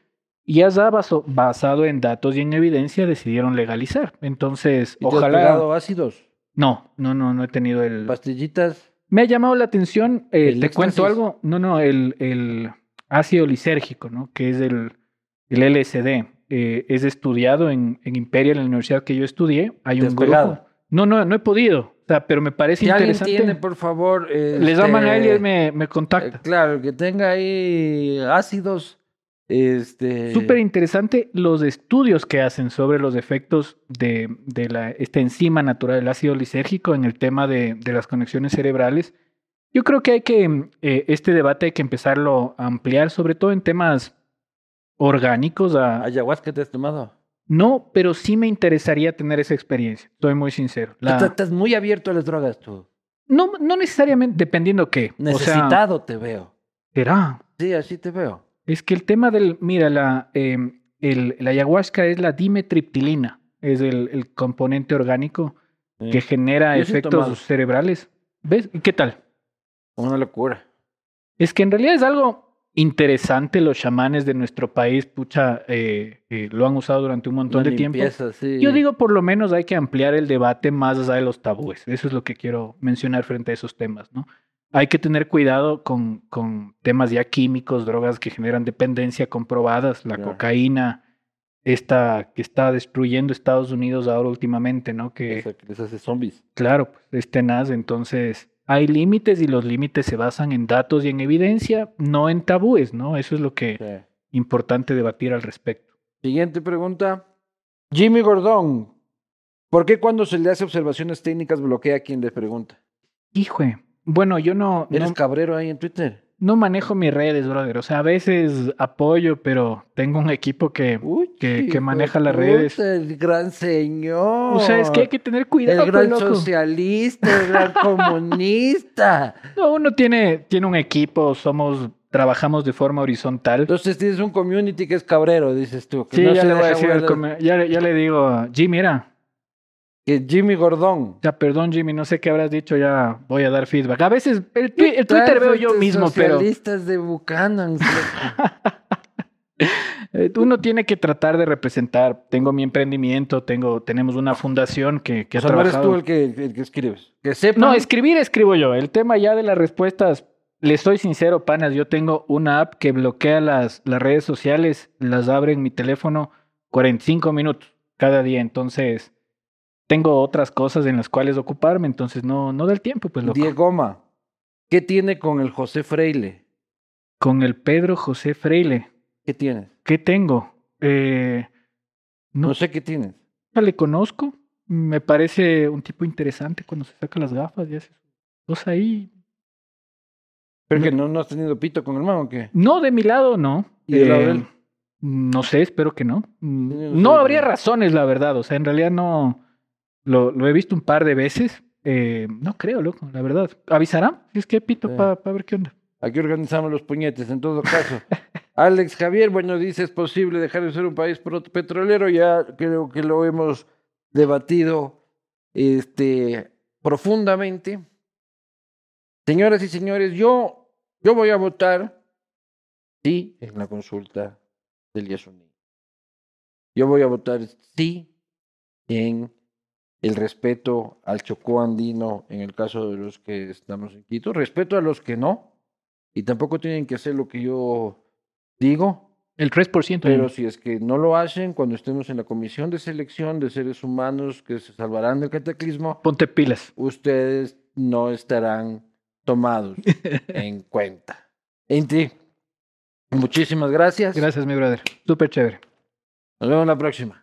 y allá basado en datos y en evidencia decidieron legalizar. Entonces, ¿Y ojalá. Has ácidos? No, no, no, no he tenido el. ¿Pastillitas? Me ha llamado la atención, eh, te cuento algo, no, no, el, el ácido lisérgico, ¿no? Que es el, el LSD. Eh, es estudiado en, en Imperial, en la universidad que yo estudié. Hay un grupo. No, no, no he podido. O sea, pero me parece interesante. Alguien tiene, por favor. Les llaman a él y él me, me contacta. Eh, claro, que tenga ahí ácidos este... Súper interesante los estudios que hacen sobre los efectos de, de la, esta enzima natural, el ácido lisérgico, en el tema de, de las conexiones cerebrales. Yo creo que hay que, eh, este debate hay que empezarlo a ampliar, sobre todo en temas orgánicos. A... ¿Ayahuasca te has tomado? No, pero sí me interesaría tener esa experiencia, estoy muy sincero. Estás muy abierto a las drogas tú. No, no necesariamente, dependiendo qué. Necesitado te veo. ¿Será? Sí, así te veo. Es que el tema del, mira, la, eh, el, la ayahuasca es la dimetriptilina, es el, el componente orgánico que genera efectos cerebrales. ¿Ves? ¿Y qué tal? Una locura. Es que en realidad es algo interesante. Los chamanes de nuestro país, pucha, eh, eh, lo han usado durante un montón Una de tiempo. sí. Yo digo, por lo menos hay que ampliar el debate más allá de los tabúes. Eso es lo que quiero mencionar frente a esos temas, ¿no? Hay que tener cuidado con, con temas ya químicos, drogas que generan dependencia comprobadas, la cocaína, esta que está destruyendo Estados Unidos ahora últimamente, ¿no? Que, les hace zombies. claro, pues, es tenaz. Entonces, hay límites y los límites se basan en datos y en evidencia, no en tabúes, ¿no? Eso es lo que es importante debatir al respecto. Siguiente pregunta. Jimmy Gordón. ¿Por qué cuando se le hace observaciones técnicas bloquea a quien le pregunta? Hijo, bueno, yo no, ¿Eres no, cabrero ahí en Twitter? no manejo mis redes, brother. O sea, a veces apoyo, pero tengo un equipo que... Uy, Que- maneja las redes. El gran señor. O sea, es que hay que tener cuidado, El gran pues, loco. socialista, el gran comunista. No, uno tiene, tiene un equipo, somos, trabajamos de forma horizontal. Entonces tienes un community que es cabrero, dices tú. Que Sí, no ya le voy a decir, ya, ya le digo, Jimmy, mira, Que Jimmy Gordón. ya perdón Jimmy, no sé qué habrás dicho, ya voy a dar feedback. A veces el, twi- el Twitter veo yo mismo, pero Socialistas de Buchanan. eh, uno tiene que tratar de representar. Tengo mi emprendimiento, tengo, tenemos una fundación que, que o ha sea, no eres tú el que, el que escribes. Que sepan. No, escribir escribo yo. El tema ya de las respuestas, les soy sincero, panas, yo tengo una app que bloquea las, las redes sociales, las abre en mi teléfono 45 minutos cada día, entonces tengo otras cosas en las cuales ocuparme, entonces no, no del tiempo, pues loco. Diegoma. ¿Qué tiene con el José Freile? Con el Pedro José Freile, ¿Qué tienes? ¿qué tengo? Eh, No, no sé qué tienes. le conozco, me parece un tipo interesante cuando se saca las gafas y hace cosas ahí. Pero No. que no, no has tenido pito con el man o qué? No, de mi lado no. ¿Y lado de Eh, él? No sé, espero que no. Mm, no habría razones, la verdad. O sea, en realidad no. Lo, lo he visto un par de veces. Eh, no creo, loco, la verdad. ¿Avisará? Si es que pito Sí. para ver qué onda. Aquí organizamos los puñetes, en todo caso. Alex Javier, bueno, dice, ¿es posible dejar de ser un país petrolero? Ya creo que lo hemos debatido este, profundamente. Señoras y señores, yo, yo voy a votar sí en la consulta del Yasuní. Yo voy a votar sí en el respeto al Chocó andino en el caso de los que estamos en Quito, respeto a los que no, y tampoco tienen que hacer lo que yo digo, El 3%. pero si es que no lo hacen, cuando estemos en la comisión de selección de seres humanos que se salvarán del cataclismo, Ponte pilas. ustedes no estarán tomados en cuenta. Inti, muchísimas gracias. Gracias, mi brother. Súper chévere. Nos vemos la próxima.